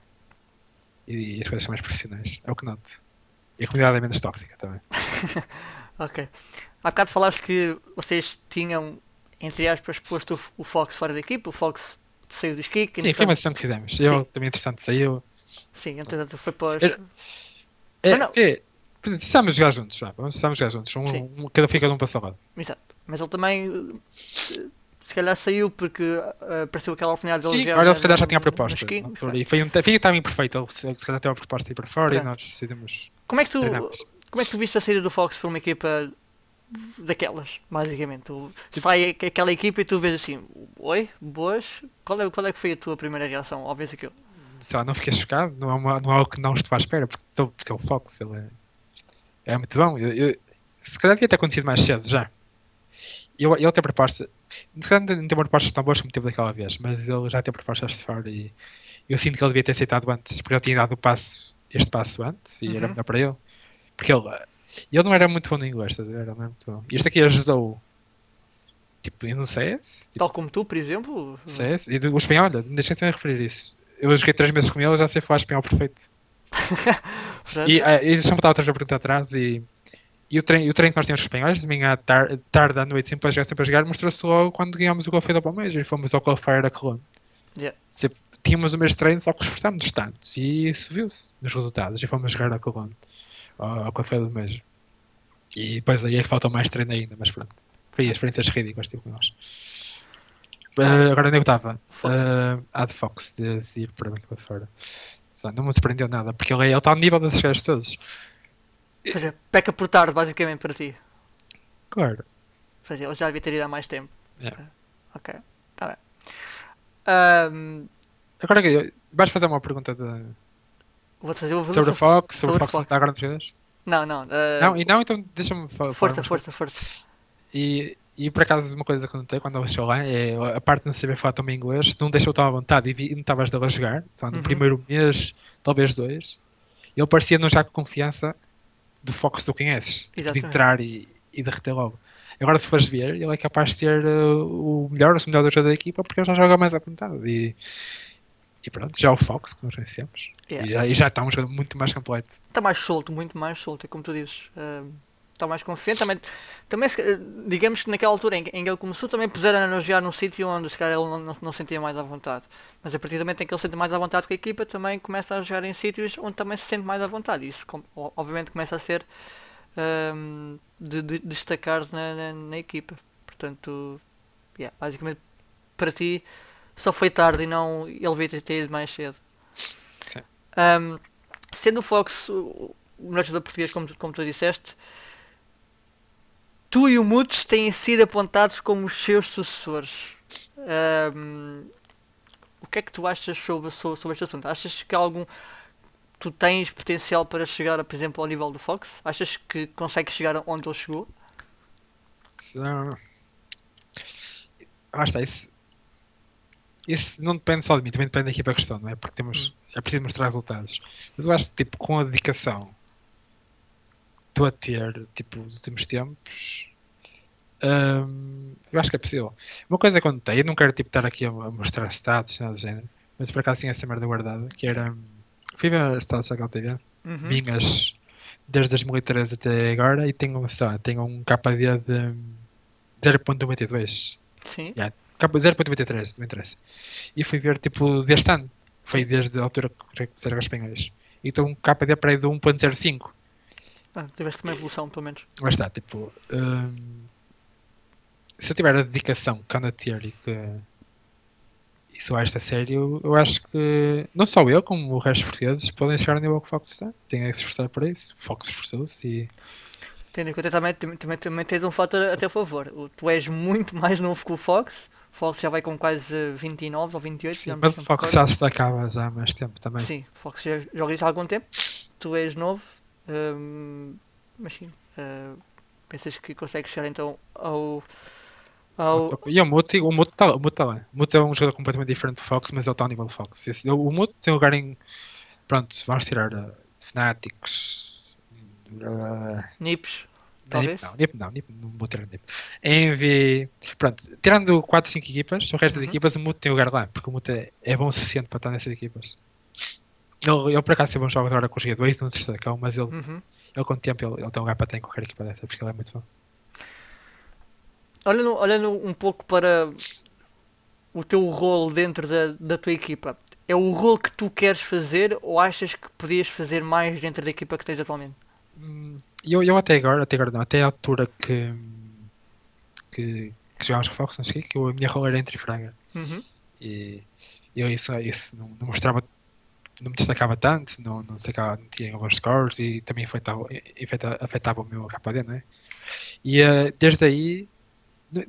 E, e as coisas são mais profissionais. É o que noto. E a comunidade é menos tóxica também. <laughs> Ok. Há bocado falaste que vocês tinham, entre aspas, posto o, o Fox fora da equipa, o Fox saiu dos kick. Sim, foi uma decisão que fizemos. Eu também, interessante, saiu. Sim, entretanto foi para os... Era- É, não. é, precisamos jogar juntos, vamos precisamos jogar juntos. Um, Sim. um- cada fica de um passo ao lado. Exato. Mas ele também, se calhar saiu porque eh, apareceu aquela oportunidade de Sim, ele se calhar já tinha a proposta. E foi um, foi um timing perfeito. Ele se calhar teve a proposta aí para fora e nós decidimos. Como é que tu, Treinamos. como é que tu viste a saída do Fox para uma equipa daquelas, basicamente? Tu, vai a- aquela equipa e tu vês assim, oi, boas, qual é, qual é que foi a tua primeira reação ao ver aquilo? sei lá, não fiquei chocado, não é, uma, não é algo que não estou à espera, porque, tô- porque é o Fox, ele é, é muito bom. Eu, eu- se calhar devia ter acontecido mais cedo já. Eu, ele tem proposta, não tem propostas tão boas como teve daquela vez, mas ele já tem propostas de fora e eu sinto que ele devia ter aceitado antes, porque ele tinha dado o passo, este passo antes e era Uhum. melhor para ele. Porque ele, ele não era muito bom no inglês, a não é muito bom. E este aqui ajudou, tipo, no CS, tipo, Tal como tu, por exemplo? CS, e o espanhol, olha, deixem-se de referir isso. Eu joguei 3 meses com ele, já sei falar espanhol perfeito. <laughs> Portanto, E uh, eu sempre estava outra pergunta atrás e, e o, treino, o treino que nós tínhamos com os espanhóis, de manhã à tar, tarde à noite, sempre a jogar, sempre a jogar, mostrou-se logo quando ganhámos o Golfeio da Palmeiras e fomos ao Qualifier a Colônia. Yeah. Sempre- Tínhamos o mesmo treino, só que esforçámos tantos e isso viu-se nos resultados. E fomos jogar a Colônia, ao, ao Qualifier da Palmeiras. E depois aí é que faltou mais treino ainda, mas pronto. Foi experiências ridículas, tipo com nós. Uh, agora onde eu estava? Uh, a de Fox, de de ir para bem para fora. Só, não me surpreendeu nada, porque ele, é- ele está ao nível desses gajos todos. Ou seja, peca por tarde, basicamente, para ti. Claro. Ou seja, ele já devia ter ido há mais tempo. Yeah. Ok, está bem. Ahm, Agora que vais fazer uma pergunta de- Vou-te fazer o sobre o Fox, sobre, sobre o Fox não Fox. agora nos? Não, não. ah, Não, e não, então deixa-me fa- falar. força, força, força. E, e por acaso uma coisa que eu notei quando eu chegou lá é a parte de não saber falar também inglês, não deixou tão à vontade e vi- e não estavas a jogar, só no Uhum. primeiro mês, talvez dois, ele parecia não já com confiança do Fox que tu conheces, tipo, de Exatamente. entrar e, e derreter logo. Agora se fores ver, ele é capaz de ser uh, o melhor, o melhor jogador da equipa porque ele já joga mais à vontade. E, e pronto, já o Fox que nós conhecemos. Yeah. E, já, e já está um jogador muito mais completo. Está mais solto, muito mais solto, é como tu dizes. Ahm, Está mais confiante. Também, também se- digamos que naquela altura em, que- em que ele começou, também puseram a jogar num sítio onde se calhar ele não, não, não sentia mais à vontade. Mas a partir do momento em que ele sente mais à vontade com a equipa, também começa a jogar em sítios onde também se sente mais à vontade. Isso, obviamente, começa a ser ahm, de, de- destacar na, na, na equipa. Portanto, yeah, basicamente, para ti, só foi tarde e não ele devia ter- ido mais cedo. Ahm, sendo o Fox o melhor jogador português, como tu, como tu disseste, tu e o Mutos têm sido apontados como os seus sucessores. Ahm, o que é que tu achas sobre, sobre, sobre este assunto? Achas que algum tu tens potencial para chegar, por exemplo, ao nível do Fox? Achas que consegues chegar onde ele chegou? So... Ah, está, isso... isso não depende só de mim, também depende da equipa que estou, não é? Porque temos... é preciso mostrar resultados. Mas eu acho que, tipo, com a dedicação estou a ter, tipo, nos últimos tempos, hum, eu acho que é possível. Uma coisa que eu notei, eu não quero, tipo, estar aqui a, a mostrar status, nada do género, mas por acaso tinha essa merda guardada, que era... Fui ver as status daquela TV, Uhum. minhas desde 2013 até agora e tenho, sei lá, tenho um KD de 0.92. Sim. Capa 0.93, não interessa. E fui ver tipo deste ano. Foi desde a altura que fizeram os espanhóis. Então um KD para aí de 1.05. Ah, tiveste uma evolução, pelo menos. Lá está, tipo. hum, se eu tiver a dedicação que a ter e que isso esta série, eu, eu acho que não só eu, como o resto dos portugueses podem chegar ao nível que o Fox está. Tem que se esforçar para isso. O Fox esforçou-se e Tendo em conta também, também, também, tens um fator a teu favor. O- Tu és muito mais novo que o Fox. O Fox já vai com quase 29 ou 28. Sim, mas o Fox já se destacava já há mais tempo também. Sim, o Fox já joga isso há algum tempo. Tu és novo. Hum, mas sim. hum, pensas que consegues chegar então ao. ao E o Muto, está o Muto tá lá. O Muto é um jogador completamente diferente do Fox, mas ele está ao nível do Fox. Esse- O Muto tem lugar em. Pronto, vamos tirar uh, Fnatics. Uh, Nips, Nip talvez. não, Nip não, Nip não vou tirar Nip. Envy. Pronto, tirando 4, 5 equipas, o resto das Uhum. equipas o Muto tem lugar lá, porque o Muto é, é bom o suficiente para estar nessas equipas. Ele, ele por acaso teve um jogo agora com os G2, não se destacou, mas ele, Uhum. ele com o tempo ele, ele tem um lugar para ter em qualquer equipa dessa, porque ele é muito bom. Olhando, olhando um pouco para o teu rol dentro da, da tua equipa, é o rol que tu queres fazer ou achas que podias fazer mais dentro da equipa que tens atualmente? Hum, Eu, eu até agora, até agora não, até a altura que, que, que jogámos com o Fox, não sei que a minha rola era entre Fraga. Uhum. E eu isso, isso não, não mostrava, não me destacava tanto, não, não, sacava, não tinha bons scores e também afetava, afeta- afetava o meu KD, não é? E eh, desde aí,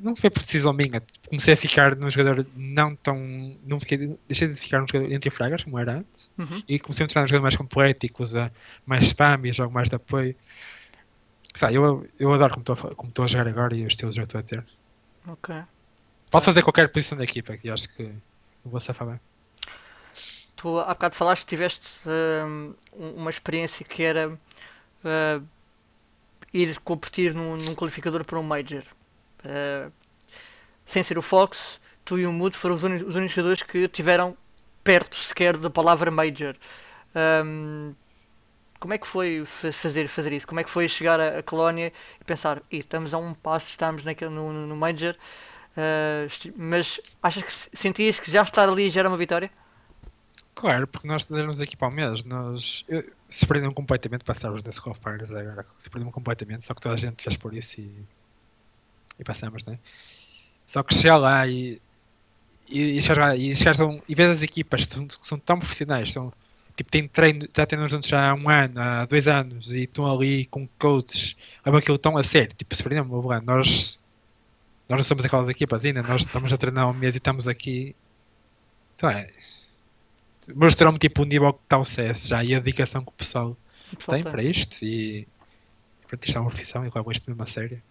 não foi por decisão minha, comecei a ficar num jogador não tão. Não fiquei, deixei de ficar num jogador entre fragas, como era antes, Uhum. e comecei a mostrar um jogador mais completo e que usa mais spam e jogo mais de apoio. Sabe, eu, eu adoro como estou a jogar agora e os estilos que estou a ter. Ok. Posso fazer qualquer posição da equipa, que acho que vou safar bem. Tu há bocado falaste que tiveste um- uma experiência que era ah, ir competir num, num qualificador para um Major. Ah, sem ser o Fox, tu e o Mood foram os, os únicos jogadores que tiveram perto sequer da palavra Major. Hum, como é que foi fa- fazer, fazer isso? Como é que foi chegar a Colónia e pensar, "Ih, estamos a um passo, estamos naquele, no, no- Major, esti- mas achas que se- sentias que já estar ali já era uma vitória? Claro, porque nós éramos aqui para o mês, nós eu- se completamente nesse Call of Fires agora, se completamente, só que toda a gente fez por isso e, e passamos, né? Só que chegar lá e e, e chegar, e, chegar um, e ver as equipas que são, são tão profissionais, são, tipo, têm treino, já treinam juntos já há um ano, há dois anos e estão ali com coaches, levam aquilo tão a sério, tipo, se perderam, nós nós não somos aquelas equipas ainda, nós estamos a treinar um mês e estamos aqui, sei lá, mostrou-me tipo o nível que está o CS já e a dedicação que o pessoal pessoal tem para isto e pronto, isto é uma profissão e levo isto mesmo a sério.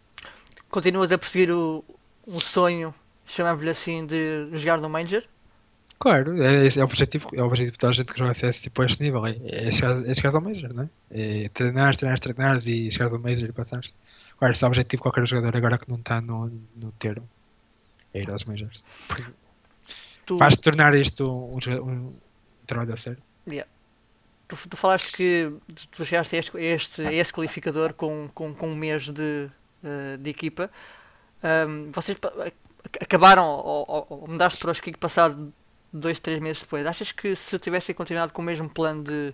Continuas a perseguir o, um sonho, chamamos-lhe assim, de jogar no Major? Claro, é, esse é o objetivo, é o objetivo da gente que joga CS tipo a este nível, é, é, chegar, é ao Major, não é? É treinar, treinar, treinar e chegares ao Major e passares. Claro, esse é o objetivo de qualquer jogador agora que não está no, no termo. É ir aos Majors. Tu, Faz tornar isto um, joga- um, um trabalho a sério. tu, tu falaste que tu chegaste a este, a este, a este qualificador com, com, com um mês de, eh, de equipa. Ahm, vocês acabaram ou, ou, mudaste para o Skik passado dois, três meses depois. Achas que se tivessem continuado com o mesmo plano de,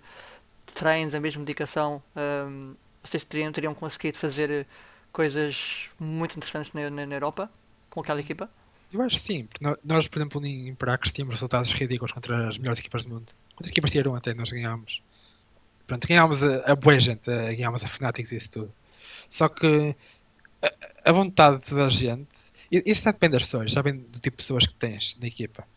de treinos, a mesma dedicação, ahm, vocês teriam, teriam conseguido fazer coisas muito interessantes na, na, na Europa com aquela equipa? Eu acho que sim, nós, por exemplo, em Prax tínhamos resultados ridículos contra as melhores equipas do mundo. Contra equipas tier 1 até nós ganhámos. Pronto, ganhámos a, a boa gente, a, ganhámos a Fnatic e isso tudo. Só que a, a vontade da gente, isso já depende das pessoas, já depende do tipo de pessoas que tens na equipa.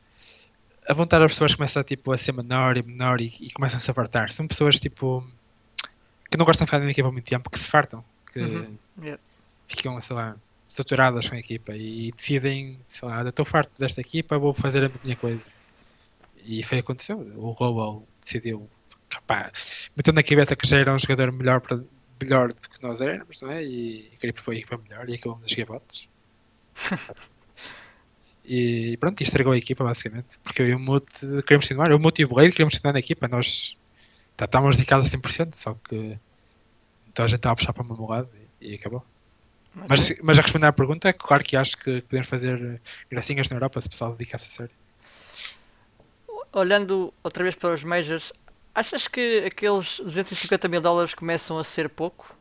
A vontade das pessoas começa tipo, a ser menor e menor e, e começam a se apartar. São pessoas tipo que não gostam de ficar na equipa há muito tempo, que se fartam, que Uhum, yeah. ficam, sei lá, saturadas com a equipa e decidem, sei lá, "Eu estou farto desta equipa, vou fazer a minha coisa. E foi o que aconteceu. O Global decidiu, rapá, meteu na cabeça que já era um jogador melhor, para, melhor do que nós éramos, não é? E queria propor a equipa melhor e acabamos a jogar votos. <laughs> E pronto, e estragou a equipa basicamente, porque eu e o Mute queríamos continuar, eu, o Mute e o Blade queríamos continuar na equipa, nós tá, estávamos dedicados a 100%, só que então a gente estava a puxar para o mesmo lado e, e acabou. Mas, mas a responder à pergunta, é claro que acho que podemos fazer gracinhas na Europa se o pessoal dedicasse a sério. Olhando outra vez para os Majors, achas que aqueles 250 mil dólares começam a ser pouco?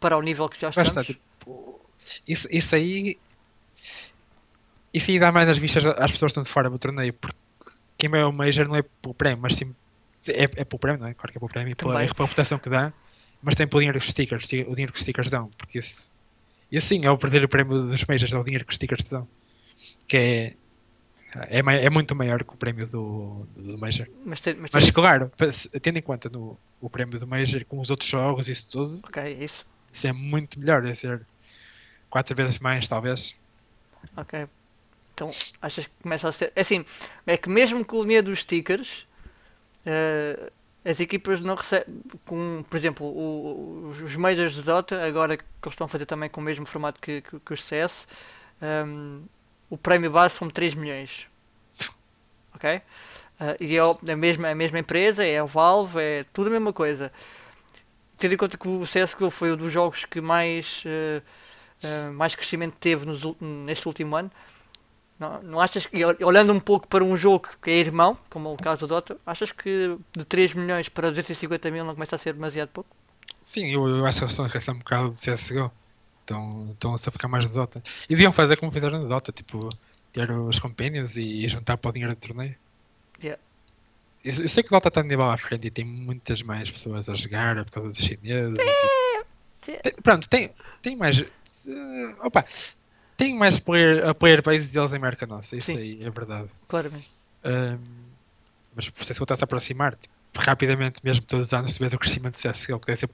Para o nível que já estamos? está, tipo, isso, isso aí E sim, dá mais as vistas às pessoas que estão de fora do torneio, porque quem vai ao Major não é pelo prémio, mas sim. É, é pelo prémio, não é? Claro que é pelo prémio, é pela reputação que dá, mas tem pelo dinheiro que os stickers, o dinheiro que os stickers dão, porque esse. E assim, é o verdadeiro prémio dos Majors, é o dinheiro que os stickers dão. Que é. É, é muito maior que o prémio do, do Major. Mas, tem, mas, Mas tem- claro, tendo em conta no, o prémio do Major com os outros jogos e isso tudo, Ok, é isso. isso é muito melhor. É ser quatro vezes mais, talvez. Ok. Então, achas que começa a ser. É assim, é que mesmo com o dinheiro dos stickers, eh, as equipas não recebem. Com, por exemplo, o- os Majors de Dota, agora que eles estão a fazer também com o mesmo formato que, que, que os CS, ehm, o prémio base são 3 milhões. Ok? Eh, e é o- a mesma, a mesma empresa, é a Valve, é tudo a mesma coisa. Tendo em conta que o CSGO foi um dos jogos que mais. eh, Uh, mais crescimento teve nos neste último ano. Não, não achas que, ol- olhando um pouco para um jogo que é irmão, como é o caso do Dota, achas que de 3 milhões para 250 mil não começa a ser demasiado pouco? Sim, eu, eu acho que eles estão um bocado do CSGO. Estão, estão a ficar mais de Dota. E deviam fazer como fizeram no Dota, tipo, ter os companions e, juntar para o dinheiro do torneio. Yeah. Eu, eu sei que o Dota está de nível à frente e tem muitas mais pessoas a jogar por causa dos chineses. e- Tem- pronto, tem, tem mais. eh, opa, tem mais player, a player base deles em maior que a nossa, isso Sim. aí é verdade. Claramente. Ahm, mas por isso é que está a aproximar. Tipo, rapidamente, mesmo todos os anos, se vês o crescimento do CSGO, que deve ser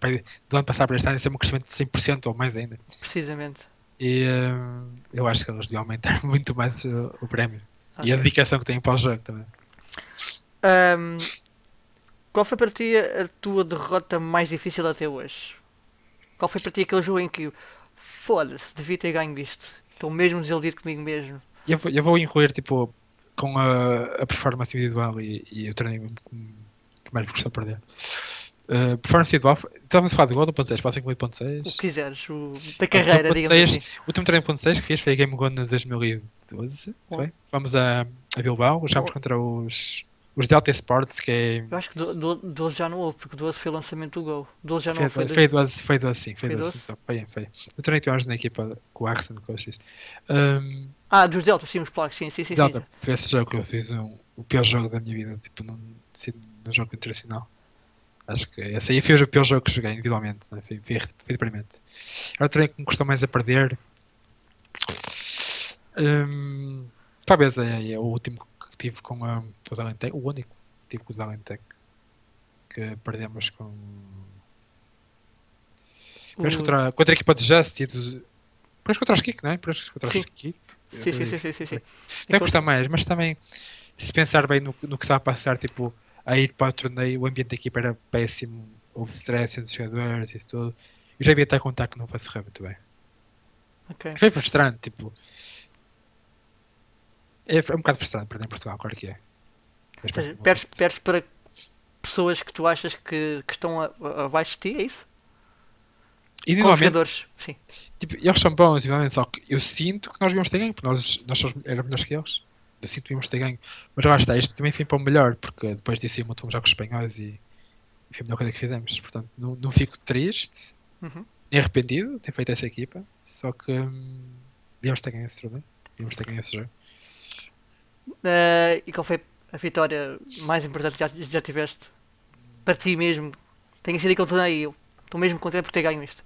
do ano passado para este ano, ser um crescimento de 100% ou mais ainda. Precisamente. E ahm, eu acho que eles deviam aumentar <laughs> muito mais o, o prémio. E a dedicação que têm para o jogo também. Ahm, qual foi para ti a a tua derrota mais difícil até hoje? Qual foi para ti aquele jogo em que foda-se, devia ter ganho isto? Estou mesmo desiludido comigo mesmo. Eu, vou- eu vou incluir tipo, com a, a performance individual e, e o torneio que mais me custou perder. Uh, performance individual, estávamos a falar do ponto 6, posso incluir ponto 6? O que quiseres, o, da carreira, digamos assim. O último torneio ponto 6 que fiz foi a Game de 2012. Bom. Fomos a, a Bilbao, jogámos contra os, os Delta Sports, que é. Eu acho que do- do- 12 já não houve, porque 12 foi o lançamento do Gol. 12 já não Foi, foi. foi 12, foi 12, sim, foi Foi 12. 12? Então, foi, foi. No torneio tivemos na equipa com o Axon Coaches. Um, Ah, dos Delta, sim, os placos, sim, sim, sim. Delta, sim. foi esse jogo que eu fiz um, o pior jogo da minha vida, tipo, num, assim, num jogo internacional. Acho que esse aí foi o pior jogo que joguei individualmente, né? foi, foi, foi deprimente. Era o torneio que me custou mais a perder. Hum, talvez é, é o último que tive com a, com os Alentec, o único que tive com os Alentec que perdemos com. Perdemos O- contra, contra a equipa de Just e dos. Perdemos contra os Kik, não é? Perdemos contra os Kik. Sim, sim, sim, sim, sim, sim. Vai custar mais, mas também se pensar bem no, no que está a passar, tipo, a ir para o torneio, o ambiente da equipa era péssimo, houve stress entre os jogadores e isso tudo. Eu já devia estar a contar que não vai correr muito bem. Ok. Foi frustrante, tipo. É, é um bocado frustrante perder em Portugal, claro que é. Mas seja, perdes, perdes para pessoas que tu achas que, que estão abaixo de ti, é isso? E Com normalmente, jogadores, sim. tipo, eles são bons, igualmente, só que eu sinto que nós devíamos ter ganho, porque nós, nós somos, éramos melhores que eles. Eu sinto que devíamos ter ganho. Mas lá está, isto também foi para o melhor, porque depois disso íamos um jogos espanhóis e, e foi a melhor coisa que fizemos. Portanto, não, não fico triste, Uhum. nem arrependido de ter feito essa equipa, só que hum, devíamos ter ganho esse torneio. Devíamos ter ganho esse jogo. Eh, e qual foi a vitória mais importante que já, já tiveste? Para ti mesmo. Tenha sido aquele torneio estou mesmo contente por ter ganho isto.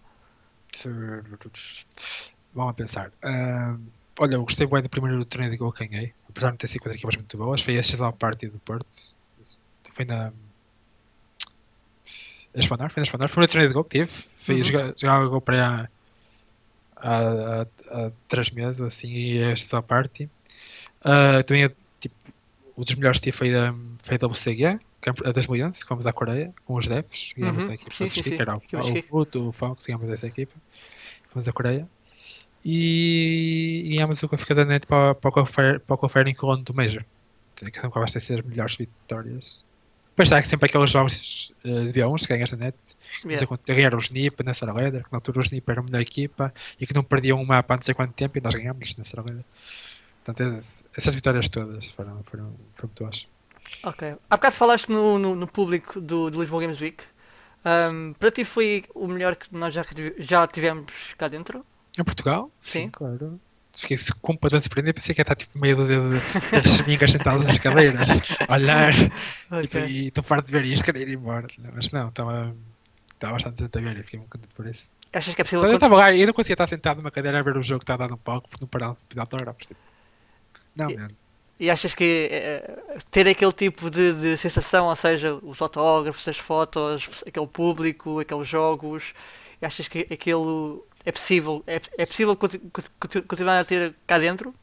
Vamos a pensar. Hum, olha, eu gostei bem do primeiro torneio de gol que ganhei, apesar de não ter sido contra equipas muito boas. Foi a XL Party do Porto. Foi na. Espanar, foi na Espanar. Foi o primeiro torneio de gol que tive. Foi Uhum. jogar, jogar gol para há, há, há, há três meses assim e a XL Party. Ah, também tipo, um dos melhores que tive foi a, foi a WCG, a 2011, que fomos à Coreia com os devs. Ganhamos Uhum, a equipa sim, sim, sim. era o, o o Fox, ganhamos essa equipa. Fomos à Coreia. E ganhámos o qualificador da net para, para, o qualifying colônia do Major. Que nunca vai ser as melhores vitórias. Depois há sempre aqueles jogos eh, de B1 que ganhas da net. Yeah. aconteceu ganhar o Snip nessa Leather, que na altura o Snip era a melhor equipa e que não perdiam um mapa há não sei quanto tempo e nós ganhámos nessa Leather. Portanto, essas, essas vitórias todas foram, foram, foram boas. Ok. Há bocado falaste no, no, no público do, do Lisboa Games Week. Ahm, para ti foi o melhor que nós já, já tivemos cá dentro? Em Portugal? Sim. claro. fiquei completamente surpreendido. Pensei que ia estar tipo meia dúzia de, de chemingas sentadas nas cadeiras, olhar <laughs> Ok. tipo, e estou farto de ver isto, queria ir embora. Mas não, estava estava bastante gente a ver e fiquei muito contente por isso. Achas que é possível. Eu estava lá eu não conseguia estar sentado numa cadeira a ver o jogo que estava a dar no palco porque não parava de autógrafos. Tipo. Não, E- mano. E achas que eh, ter aquele tipo de, de sensação, ou seja, os autógrafos, as fotos, aquele público, aqueles jogos, achas que aquilo é possível? É, é possível conti- conti- continuar a ter cá dentro?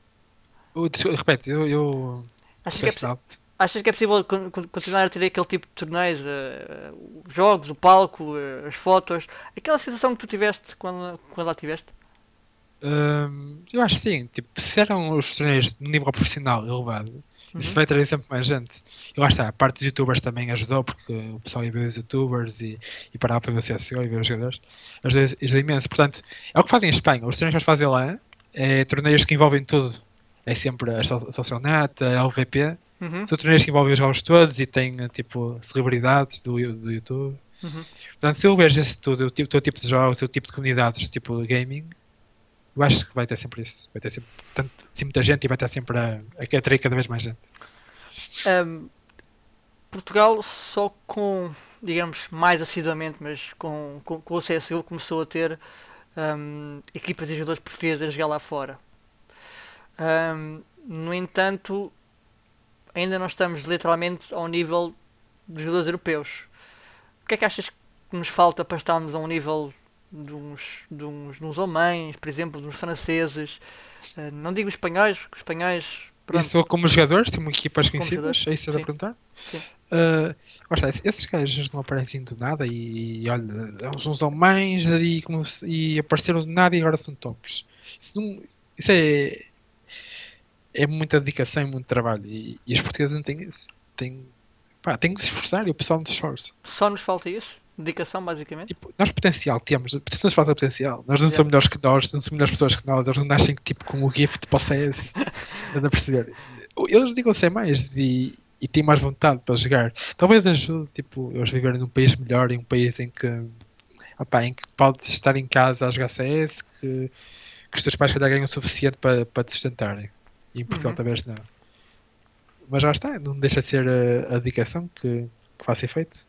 Eu, repete, eu. eu Achas que, é achas que é possível con- con- continuar a ter aquele tipo de torneios, os jogos, o palco, eh, as fotos, aquela sensação que tu tiveste quando, quando lá estiveste? Hum, eu acho que sim, tipo, se fizeram os torneios num nível profissional elevado, isso Uhum. vai trazer sempre mais gente. E lá está, a parte dos youtubers também ajudou, porque o pessoal ia ver os youtubers e, e parava para ver o CSGO e ver os jogadores. Ajudou, ajudou imenso. Portanto, é o que fazem em Espanha. Os torneios que eles fazem lá é torneios que envolvem tudo. É sempre a so- Socialnet, a LVP. Uhum, São torneios que envolvem os jogos todos e têm tipo celebridades do, do YouTube. uhum. Portanto, se eu vejo esse tudo, o tipo, o teu tipo de jogos, o teu tipo de comunidades, tipo gaming, eu acho que vai ter sempre isso. Vai ter sempre tanto, assim, muita gente e vai ter sempre a, a atrair cada vez mais gente. Ahm, Portugal só com, digamos, mais assiduamente, mas com, com, com o CSGO começou a ter ahm, equipas de jogadores portugueses a jogar lá fora. Ahm, no entanto, ainda não estamos literalmente ao nível dos jogadores europeus. O que é que achas que nos falta para estarmos a um nível de uns, de uns, de uns alemães, por exemplo, de uns franceses? Ah, não digo espanhóis, porque espanhóis. pronto, Isso como jogadores, tem equipas Como conhecidas, jogadores, é isso que estás a perguntar? Sim. Uh, está, esses- gajos não aparecem do nada e, e olha, uns uns alemães e, como e apareceram do nada e agora são tops. Isso, não- isso é, é muita dedicação e muito trabalho e, e os portugueses não têm isso. Têm, pá, têm que se esforçar e o pessoal não se esforça. Só nos falta isso? Dedicação, basicamente? Tipo, nós potencial temos, nos falta potencial. Nós não Yeah. somos melhores que nós, não somos melhores pessoas que nós, eles não nascem tipo com o gift para o CS. <laughs> Estás a perceber? Eles digam ser mais e, e têm mais vontade para jogar. Talvez ajude tipo, eles viverem num país melhor, em um país em que, opá, em que podes estar em casa a jogar CS, que, que os teus pais calhar ganham o suficiente para, para te sustentarem. E em Portugal Uhum. talvez não. Mas lá está, não deixa de ser a, a dedicação que, que faça efeito.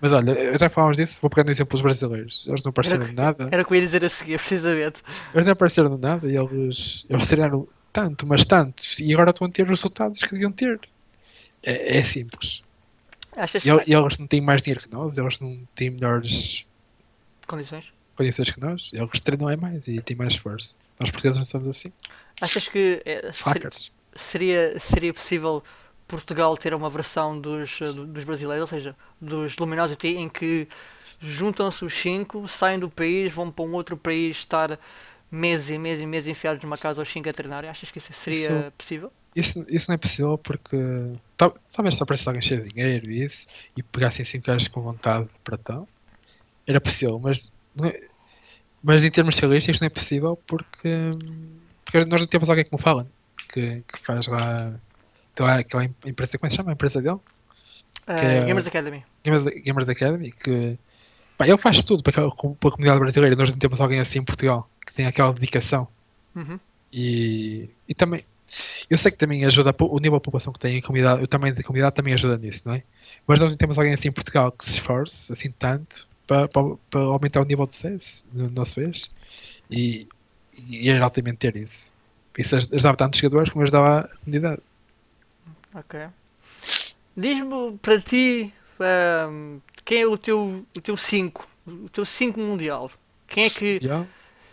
Mas olha, já falámos disso, vou pegar no exemplo dos brasileiros. Eles não apareceram de nada. Era o que eu ia dizer a seguir, <laughs> precisamente. Eles não apareceram de nada e eles, eles treinaram tanto, mas tanto. E agora estão a ter os resultados que deviam ter. É, é simples. Achas E, que eles não têm mais dinheiro que nós, eles não têm melhores condições? condições que nós. Eles treinam é mais e têm mais esforço. Nós portugueses não somos assim. Achas que Slackers. seria, seria possível Portugal ter uma versão dos, eh, do- dos brasileiros, ou seja, dos Luminosity, em que juntam-se os cinco, saem do país, vão para um outro país estar meses e meses e meses enfiados numa casa aos cinco a treinar? Achas que isso seria Isso- possível? Isso, isso não é possível porque tal- talvez só aparecesse alguém cheio de dinheiro e isso e pegassem cinco gajos com vontade para tal. Era possível, mas é- mas em termos realísticos não é possível porque, porque nós não temos alguém como fala que, que faz lá tem lá aquela em- empresa, como é que se chama? A empresa dele? Eh, é- Gamers Academy. Gamers, Gamers Academy, que pá, ele faz tudo para, aquela- para a comunidade brasileira. Nós não temos alguém assim em Portugal que tem aquela dedicação. Uhum. E, e também, eu sei que também ajuda o nível de população que tem a comunidade, o tamanho da comunidade também ajuda nisso, não é? Mas nós não temos alguém assim em Portugal que se esforce assim tanto para, para, para aumentar o nível de sucesso no nosso país. E, e era altamente ter isso. Isso aj- ajudava tanto os jogadores como ajudava a comunidade. Ok. Diz-me para ti ehm, quem é o teu o teu 5, o teu 5 mundial. Quem é que, eu-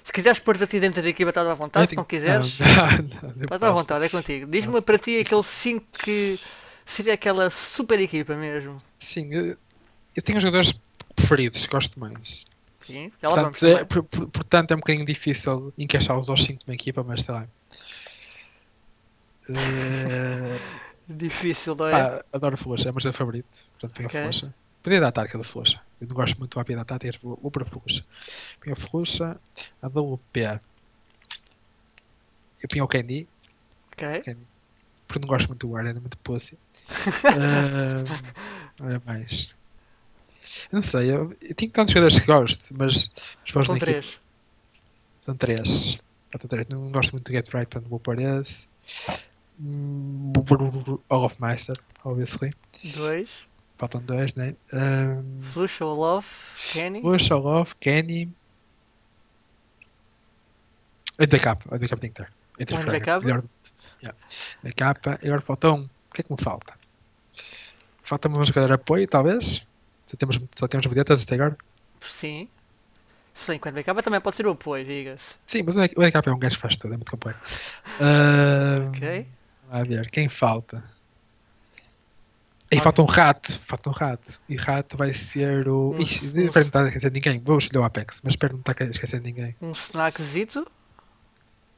se quiseres pôr a ti dentro da equipa, estás à vontade, se não quiseres, <laughs> Não, não, não estás à vontade, é contigo. Diz-me para ti aquele 5 que seria aquela super equipa mesmo. Sim, eu, eu tenho os jogadores preferidos, gosto mais. Sim, já lá vamos. Portanto, é, por- por- portanto, é um bocadinho difícil encaixá-los aos 5 de uma equipa, mas sei lá. Eh, <laughs> Difícil, não é? pá, adoro Fluxa, é o meu favorito. Portanto, pego Ok. a Fluxa. Podia dar tática da Fluxa. Eu não gosto muito do AP da tática, vou, vou para a Fluxa. Pego a WP. Eu pinho o Candy, Ok. porque não gosto muito do Guardian, é muito pussy. Eh, <laughs> olha mais. Eu não sei, eu, eu tenho tantos jogadores que gosto, mas, mas São três. São três. Não gosto muito de Get Right, portanto vou pôr esse. Hum, All of Meister, obviously. Dois. Faltam dois, né? Um, Flush Love, Kenny. All of, Kenny. E backup, a backup tem que ter. Entre Fragger, backup? melhor. Yeah. E agora falta um. O que é que me falta? Falta-me um jogador de apoio, talvez. Só temos, só temos vedetas até agora. Sim. Sim, quando backup também pode ser o apoio, diga-se. Sim, mas o o backup é um gajo que faz tudo, é muito complexo. Ah, Ok. A ver, quem falta? E Ah. falta um rato, falta um rato. E rato vai ser o. Um- Ixi, um- espero não estar a esquecer ninguém. Vou escolher o Apex, mas espero não estar a esquecer ninguém. Um snackzito.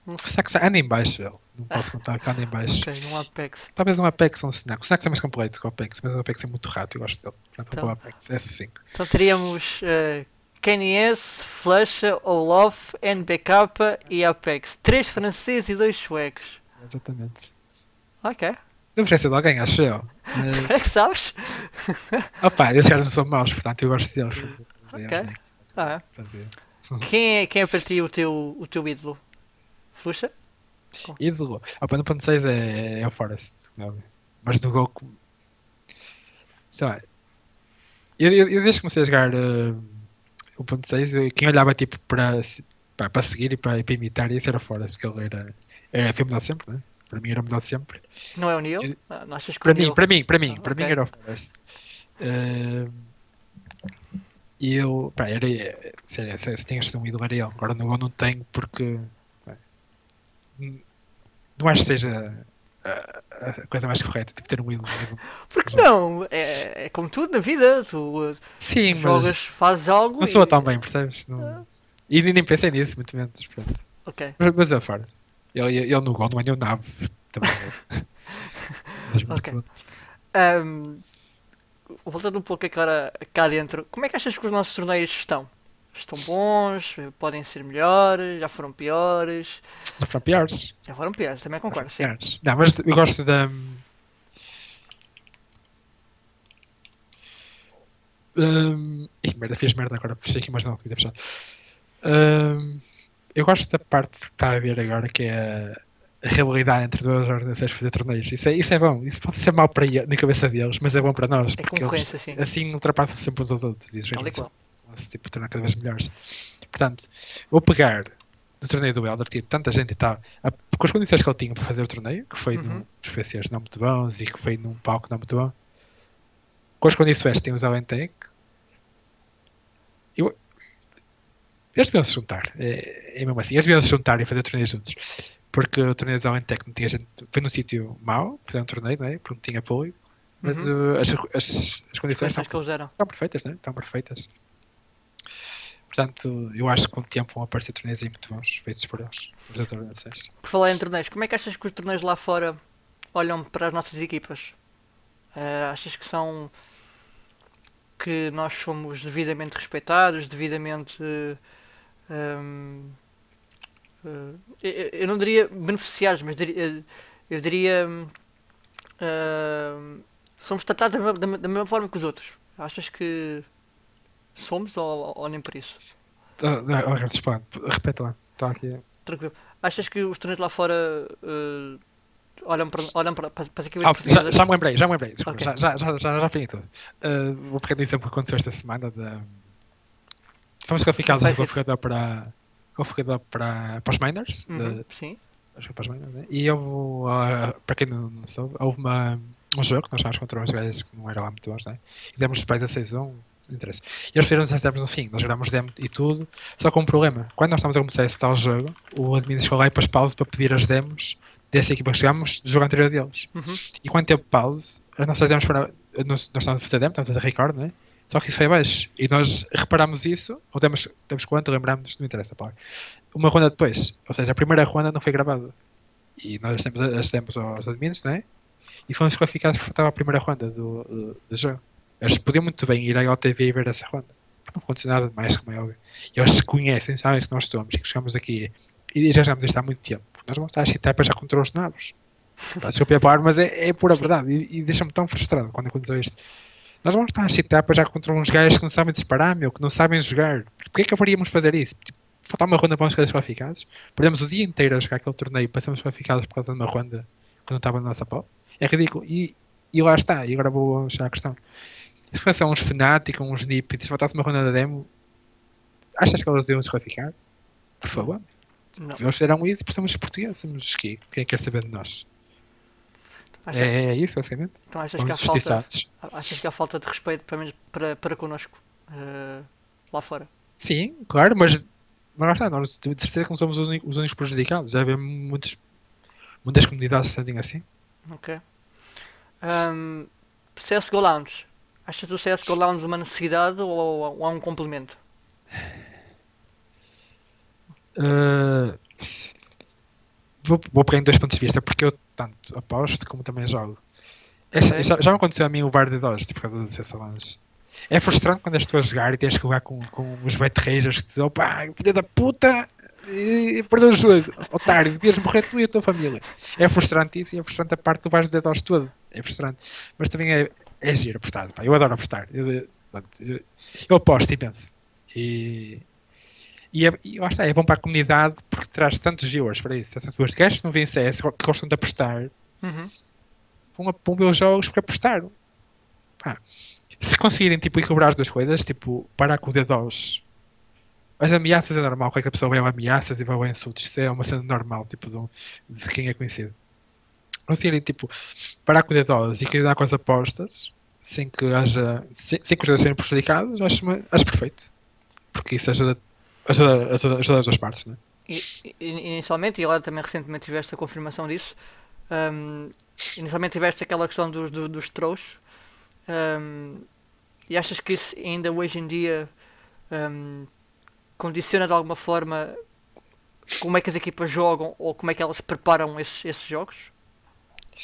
Um Snack anda em baixo, ele. Não posso contar que anda em baixo. Ok, um Apex. Talvez um Apex ou um Snack. O Snack é mais completo que o Apex, mas o Apex é muito rato, eu gosto dele. Portanto, vou Então. o Apex. É sim. Então teríamos uh, Kenny S, Flusha, Olaf, N Backup e Apex. Três franceses e dois suecos. Exatamente. Ok. Não esquecer de alguém, acho eu. Mas, é que sabes? opa, esses caras não são maus, portanto eu gosto deles. Ok. Ah, Fazer. é. quem, é, quem é para ti o teu, o teu ídolo? Flusha? Ídolo. Opa, no ponto 6 é, é o Forest. Mas no Goku. Sei lá. Eu, eu, eu desde que comecei a jogar uh, o ponto 6, eu- quem olhava tipo para, para, para seguir e para, para imitar, esse era o Forest, porque ele era. Era, o melhor sempre, né? Para mim era o melhor sempre. Não é o Neil? Ah, não achas que Para mim, Neil... para mim, para mim, Ah, para mim ok. era o Forest. Uh, E eu, pá, era, sério, se, se tinha sido um ídolo era ele. Agora no Go não tenho porque pá, não acho que seja a, a coisa mais correta, tipo ter um ídolo. <laughs> Porque não? É, é como tudo na vida. Tu Sim, mas jogas, fazes algo não soa e... tão bem, percebes? Não... E nem pensei nisso, muito menos. Pronto. Ok. Mas, mas é o Forest. Ele, ele no Go não é nem o nave. Também. Mas, mas, <laughs> Ok. Ahm, voltando um pouco agora cá dentro, como é que achas que os nossos torneios estão? Estão bons? Podem ser melhores? Já foram piores? Já foram piores. Já foram piores, também concordo, sim. Piores. Não, mas eu gosto da. Um, ih, merda, fiz merda agora, fechei aqui mais não, devia fechado. Um, eu gosto da parte que está a ver agora, que é a, rivalidade entre duas organizações fazer torneios. Isso é, isso é bom, isso pode ser mau para ele- na cabeça deles, mas é bom para nós, É porque eles sim. assim ultrapassam sempre uns aos outros e isso é se tipo, tornar cada vez melhores. Portanto, vou pegar no torneio do Elder, tive tanta gente e tal, a- com as condições que ele tinha para fazer o torneio, que foi Uhum. num PCs não muito bons e que foi num palco não muito bom, com as condições que tem os Alentec, eu, eles deviam se juntar, é, é mesmo assim, eles deviam se juntar e fazer torneios juntos. Porque o torneio de Alentec não tinha gente, foi num sítio mau, fazer um torneio, não é? porque não tinha apoio, mas Uhum. uh, as, as, as condições estão estão perfeitas, né? Estão perfeitas. Portanto, eu acho que com o tempo vão aparecer torneios aí muito bons, feitos por eles, os organizações. Por falar em torneios, como é que achas que os torneios lá fora olham para as nossas equipas? Ah, achas que são que nós somos devidamente respeitados, devidamente ahm, ah, eu, não diria beneficiados, mas diria- eu diria somos tratados da mesma, da da mesma forma que os outros. Achas que somos ou, ou nem por isso? Ah, ah, oh, repete lá. Está aqui. Tranquilo. Achas que os torneios lá fora eh, olham para, olham para, para, para as equipas Ah, já, já me lembrei, já me lembrei. Desculpa, Ok. já, já, já, já, já tudo. Ah, vou pegar no exemplo que aconteceu esta semana. De... Fomos qualificados Vai o ser. qualificador para, qualificador para, para os miners. de- Uhum, sim. acho que para os miners, né? E houve, ah, para quem não, não soube, houve uma, um jogo que nós jogámos contra uns gajos que não eram lá muito bons, né? E demos os pais a 6-1, não interessa. E eles pediram-nos as demos no fim, nós jogámos demo e tudo, só com um problema. Quando nós estávamos a começar esse tal jogo, o admin chegou lá e pôs pause para pedir as demos dessa equipa que jogámos do jogo anterior deles. Uhum. E quando teve pause, as nossas demos foram. Nós, nós estávamos a fazer demo, estávamos a fazer record, né? Só que isso foi abaixo. E nós reparámos isso, ou demos, demos quanto, lembrámos, não interessa, pá. Uma ronda depois. Ou seja, a primeira ronda não foi gravada. E nós temos as demos aos admins, né? E fomos qualificados porque estava a primeira ronda do, do, do jogo. Eles podiam muito bem ir à OTV e ver essa ronda. Não aconteceu nada demais, como é óbvio. E eles se conhecem, sabem que nós estamos e que chegamos aqui e já jogamos isto há muito tempo. Nós vamos estar a chitar para já contra os nabos. Desculpe a palavra, mas é, é pura verdade. E, e deixa-me tão frustrado quando aconteceu isto. Nós vamos estar a chitar para já contra uns gajos que não sabem disparar, meu, que não sabem jogar. Porquê é que haveríamos fazer isso? Tipo, faltar uma ronda para ser desqualificados. Perdemos o dia inteiro a jogar aquele torneio para sermos qualificados por causa de uma ronda quando não estava na nossa pau. É ridículo. E, e lá está. E agora vou chegar à questão. Se fosse uns Fnatic, uns NIP, se faltasse uma ronda da demo, achas que eles iam desqualificar? Por favor. Não. Eles fizeram isso porque somos portugueses, somos esqui. Quem é que quer saber de nós? Achas, É, é isso, basicamente. então achas que, há falta, achas que há falta de respeito para, menos para, para connosco eh, lá fora? Sim, claro, mas, mas está, nós de certeza que não somos os únicos, os únicos prejudicados. Já havia muitos, muitas comunidades sentem assim. Ok. Um, CSGO Lounge. Achas o CSGO Lounge uma necessidade ou, ou há um complemento? Uh, vou, vou pegar em dois pontos de vista, porque eu tanto aposto como também jogo. Essa- Ok. já, já me aconteceu a mim o bar de dodge, tipo, por causa do Lounge. É frustrante quando estou a jogar e tens que jogar com, com os bet ragers que te dizem, pá, filha da puta, e, e perdeu o jogo, otário, devias morrer tu e a tua família. É frustrante isso e é frustrante a parte do bar de dodge todo. É frustrante. Mas também é, é giro apostar, pá, eu adoro apostar. Eu, eu- eu aposto e penso. E, e, é, e lá está, é bom para a comunidade porque traz tantos viewers para isso. Essas que gajos não veem CS, que gostam de apostar, Uhum. vão, ver os jogos porque apostaram. Pá, se conseguirem tipo, equilibrar as duas coisas, tipo, parar com o D2. As ameaças é normal, qualquer pessoa vai a ameaças e vai a insultos. Isso é uma cena normal, tipo, de, um- de quem é conhecido. Conseguirem, tipo, parar com o D2 e cuidar com as apostas, sem que haja. sem, sem que os jogadores sejam prejudicados, acho, acho perfeito. Porque isso ajuda, ajuda, ajuda, ajuda as duas partes, né? Inicialmente, e agora também recentemente tiveste a confirmação disso, hum, inicialmente tiveste aquela questão dos, do- dos throws, hum, e achas que isso ainda hoje em dia hum, condiciona de alguma forma como é que as equipas jogam ou como é que elas preparam esses, esses jogos?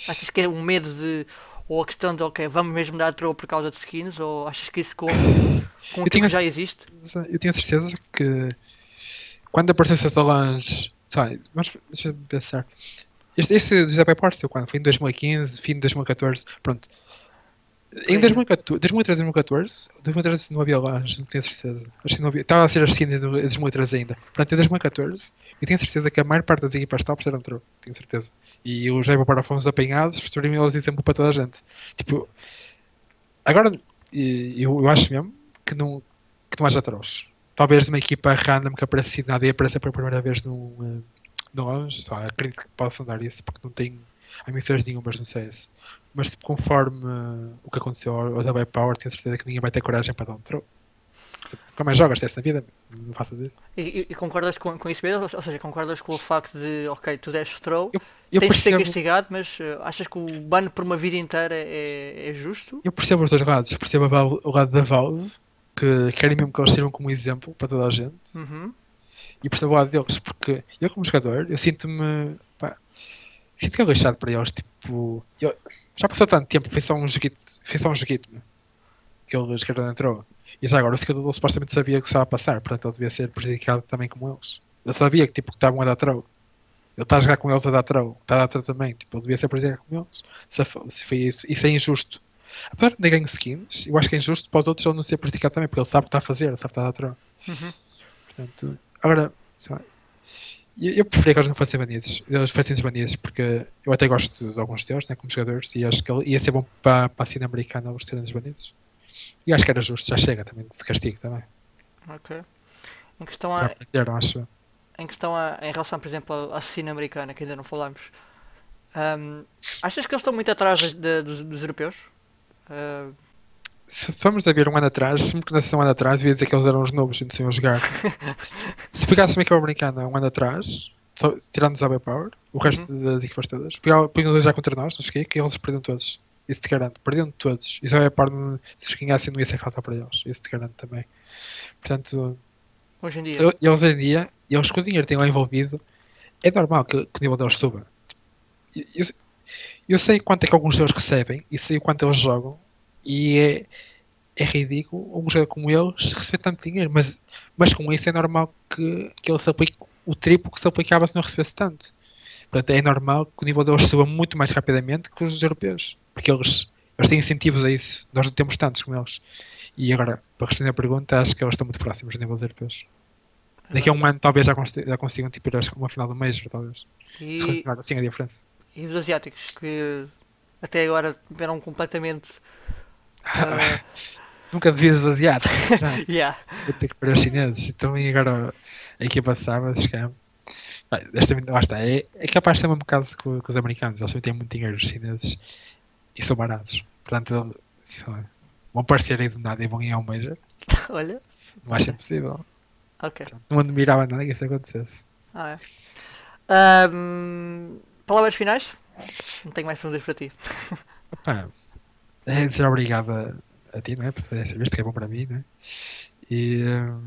Achas que é um medo de. Ou a questão de, ok, vamos mesmo dar throw por causa de skins? Ou achas que isso com, com Eu o que tinha já existe? Eu tenho a certeza que quando apareceu essa Solange, sabe, mas deixa eu pensar. Este, esse José Pai apareceu quando? Foi em 2015, fim de 2014, pronto. Em Sim. 2014, 2013, 2014, 2013 não havia Lange, não tenho certeza. Acho que não havia, estava a ser as skins em 2013 ainda. Portanto, em 2014, eu tenho certeza que a maior parte das equipas tops eram true, tenho certeza. E os José Pai fomos apanhados, serviram eles exemplo para toda a gente. Tipo, agora, eu, eu acho mesmo que não, que não haja trolls. Talvez uma equipa random que aparece nada e apareça pela primeira vez num, eh, no Lounge, só acredito que possam dar isso porque não tem ambições nenhumas no CS. Mas tipo, conforme eh, o que aconteceu ao da Power, tenho certeza que ninguém vai ter coragem para dar um troll. Se- Como é que jogas CS na vida? Não faças isso. E, e- concordas com, com isso mesmo? Ou seja, concordas com o facto de, ok, tu deste throw, Eu, eu tens de ser percebo, castigado, mas eh, achas que o ban por uma vida inteira é, é justo? eu percebo os dois lados. Eu percebo a Valve- o lado da Valve, que querem mesmo que eles sirvam como exemplo para toda a gente. Uhum. e percebo o lado deles, porque eu como jogador, eu sinto-me sinto que é lixado para eles, tipo, eu- já passou tanto tempo, foi só um joguito, foi só um joguito, né? que ele esquerda entrou, e já agora o dele supostamente sabia o que estava a passar, portanto ele devia ser prejudicado também como eles. Eu sabia que tipo que estavam a dar throw. Ele está a jogar com eles a dar throw, está a dar throw também, tipo, ele devia ser prejudicado como eles. Se, se foi isso, isso é injusto. Apesar de ganhe skins, eu acho que é injusto para os outros ele não ser prejudicado também, porque ele sabe o que está a fazer, sabe que está a dar throw. Uhum. Portanto, agora, sei lá, eu, eu preferia que eles não fossem banidos. Eles fossem desbanidos porque eu até gosto de alguns deles, né, como jogadores, e acho que ele- ia ser bom para, para a cena americana eles serem desbanidos. E acho que era justo, já chega também de castigo também. Ok. Em questão, a, aprenderam, acho em, questão a, em relação, por exemplo, à cena americana, que ainda não falámos, ahm, achas que eles estão muito atrás das- de- dos, dos europeus? Ah, Se formos a ver um ano atrás, se me conhecesse um ano atrás, eu ia dizer que eles eram os novos e não sabiam jogar. <laughs> se pegasse uma equipa americana um ano atrás, só- tirando-nos a Power, o resto das equipas todas, pegava- punham-nos já contra nós, não sei que eles perdiam todos. Isso te garanto, perdiam todos. E só a Power, se eles ganhassem, não ia ser fácil para eles. Isso te garanto também. Portanto, hoje em dia? eles hoje em dia, eles com o dinheiro que têm lá envolvido, é normal que, que o nível deles suba. Eu, eu- eu sei quanto é que alguns deles recebem e sei o quanto eles jogam e é, é ridículo um jogador como eles receber tanto dinheiro, mas, mas com isso é normal que, que ele se aplique o triplo que se aplicava se não recebesse tanto. Portanto, é normal que o nível deles suba muito mais rapidamente que os europeus, porque eles, eles têm incentivos a isso. Nós não temos tantos como eles. E agora, para responder a pergunta, acho que eles estão muito próximos dos europeus. Daqui a um ano talvez já, consi- já consigam tipo, ir a uma final do Major, talvez. Se E, continuar assim a diferença. e os asiáticos, que até agora eram completamente. Ah, Nunca devias já. yeah. Vou ter que perder os chineses. Então e agora a equipa sabe, se calhar. Desta vez, lá está. É, é capaz de ser o mesmo caso com, com os americanos. Eles também têm muito dinheiro, os chineses, e são baratos. Portanto, são- vão aparecer aí do nada e vão ganhar um Major. <laughs> Olha, Não acho impossível. ok. Portanto, Não admirava nada que isso acontecesse. Ah, é. Ahm, palavras finais? Não tenho mais perguntas para ti. Pá, é dizer obrigado a, ti, não é? Por fazer vista que é bom para mim, não é? E, hum,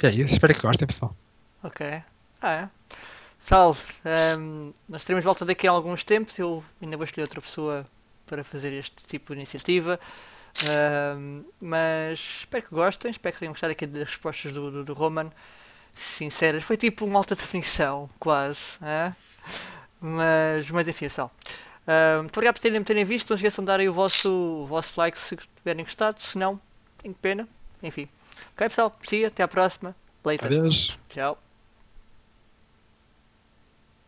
é isso. Espero que gostem, pessoal. Ok. Ah, é. Salve. ahm, nós teremos volta daqui a alguns tempos. Eu ainda vou escolher outra pessoa para fazer este tipo de iniciativa. Ahm, mas espero que gostem. Espero que tenham gostado aqui das respostas do, do, do Roman. Sinceras. Foi tipo uma alta definição, quase. é? Mas, mas enfim, pessoal. Muito obrigado por terem, por terem visto. Não se esqueçam de darem o vosso, o vosso like se tiverem gostado. Se não, tenho pena. Enfim. Ok, pessoal. See. Até à próxima. Later. Adeus. Tchau.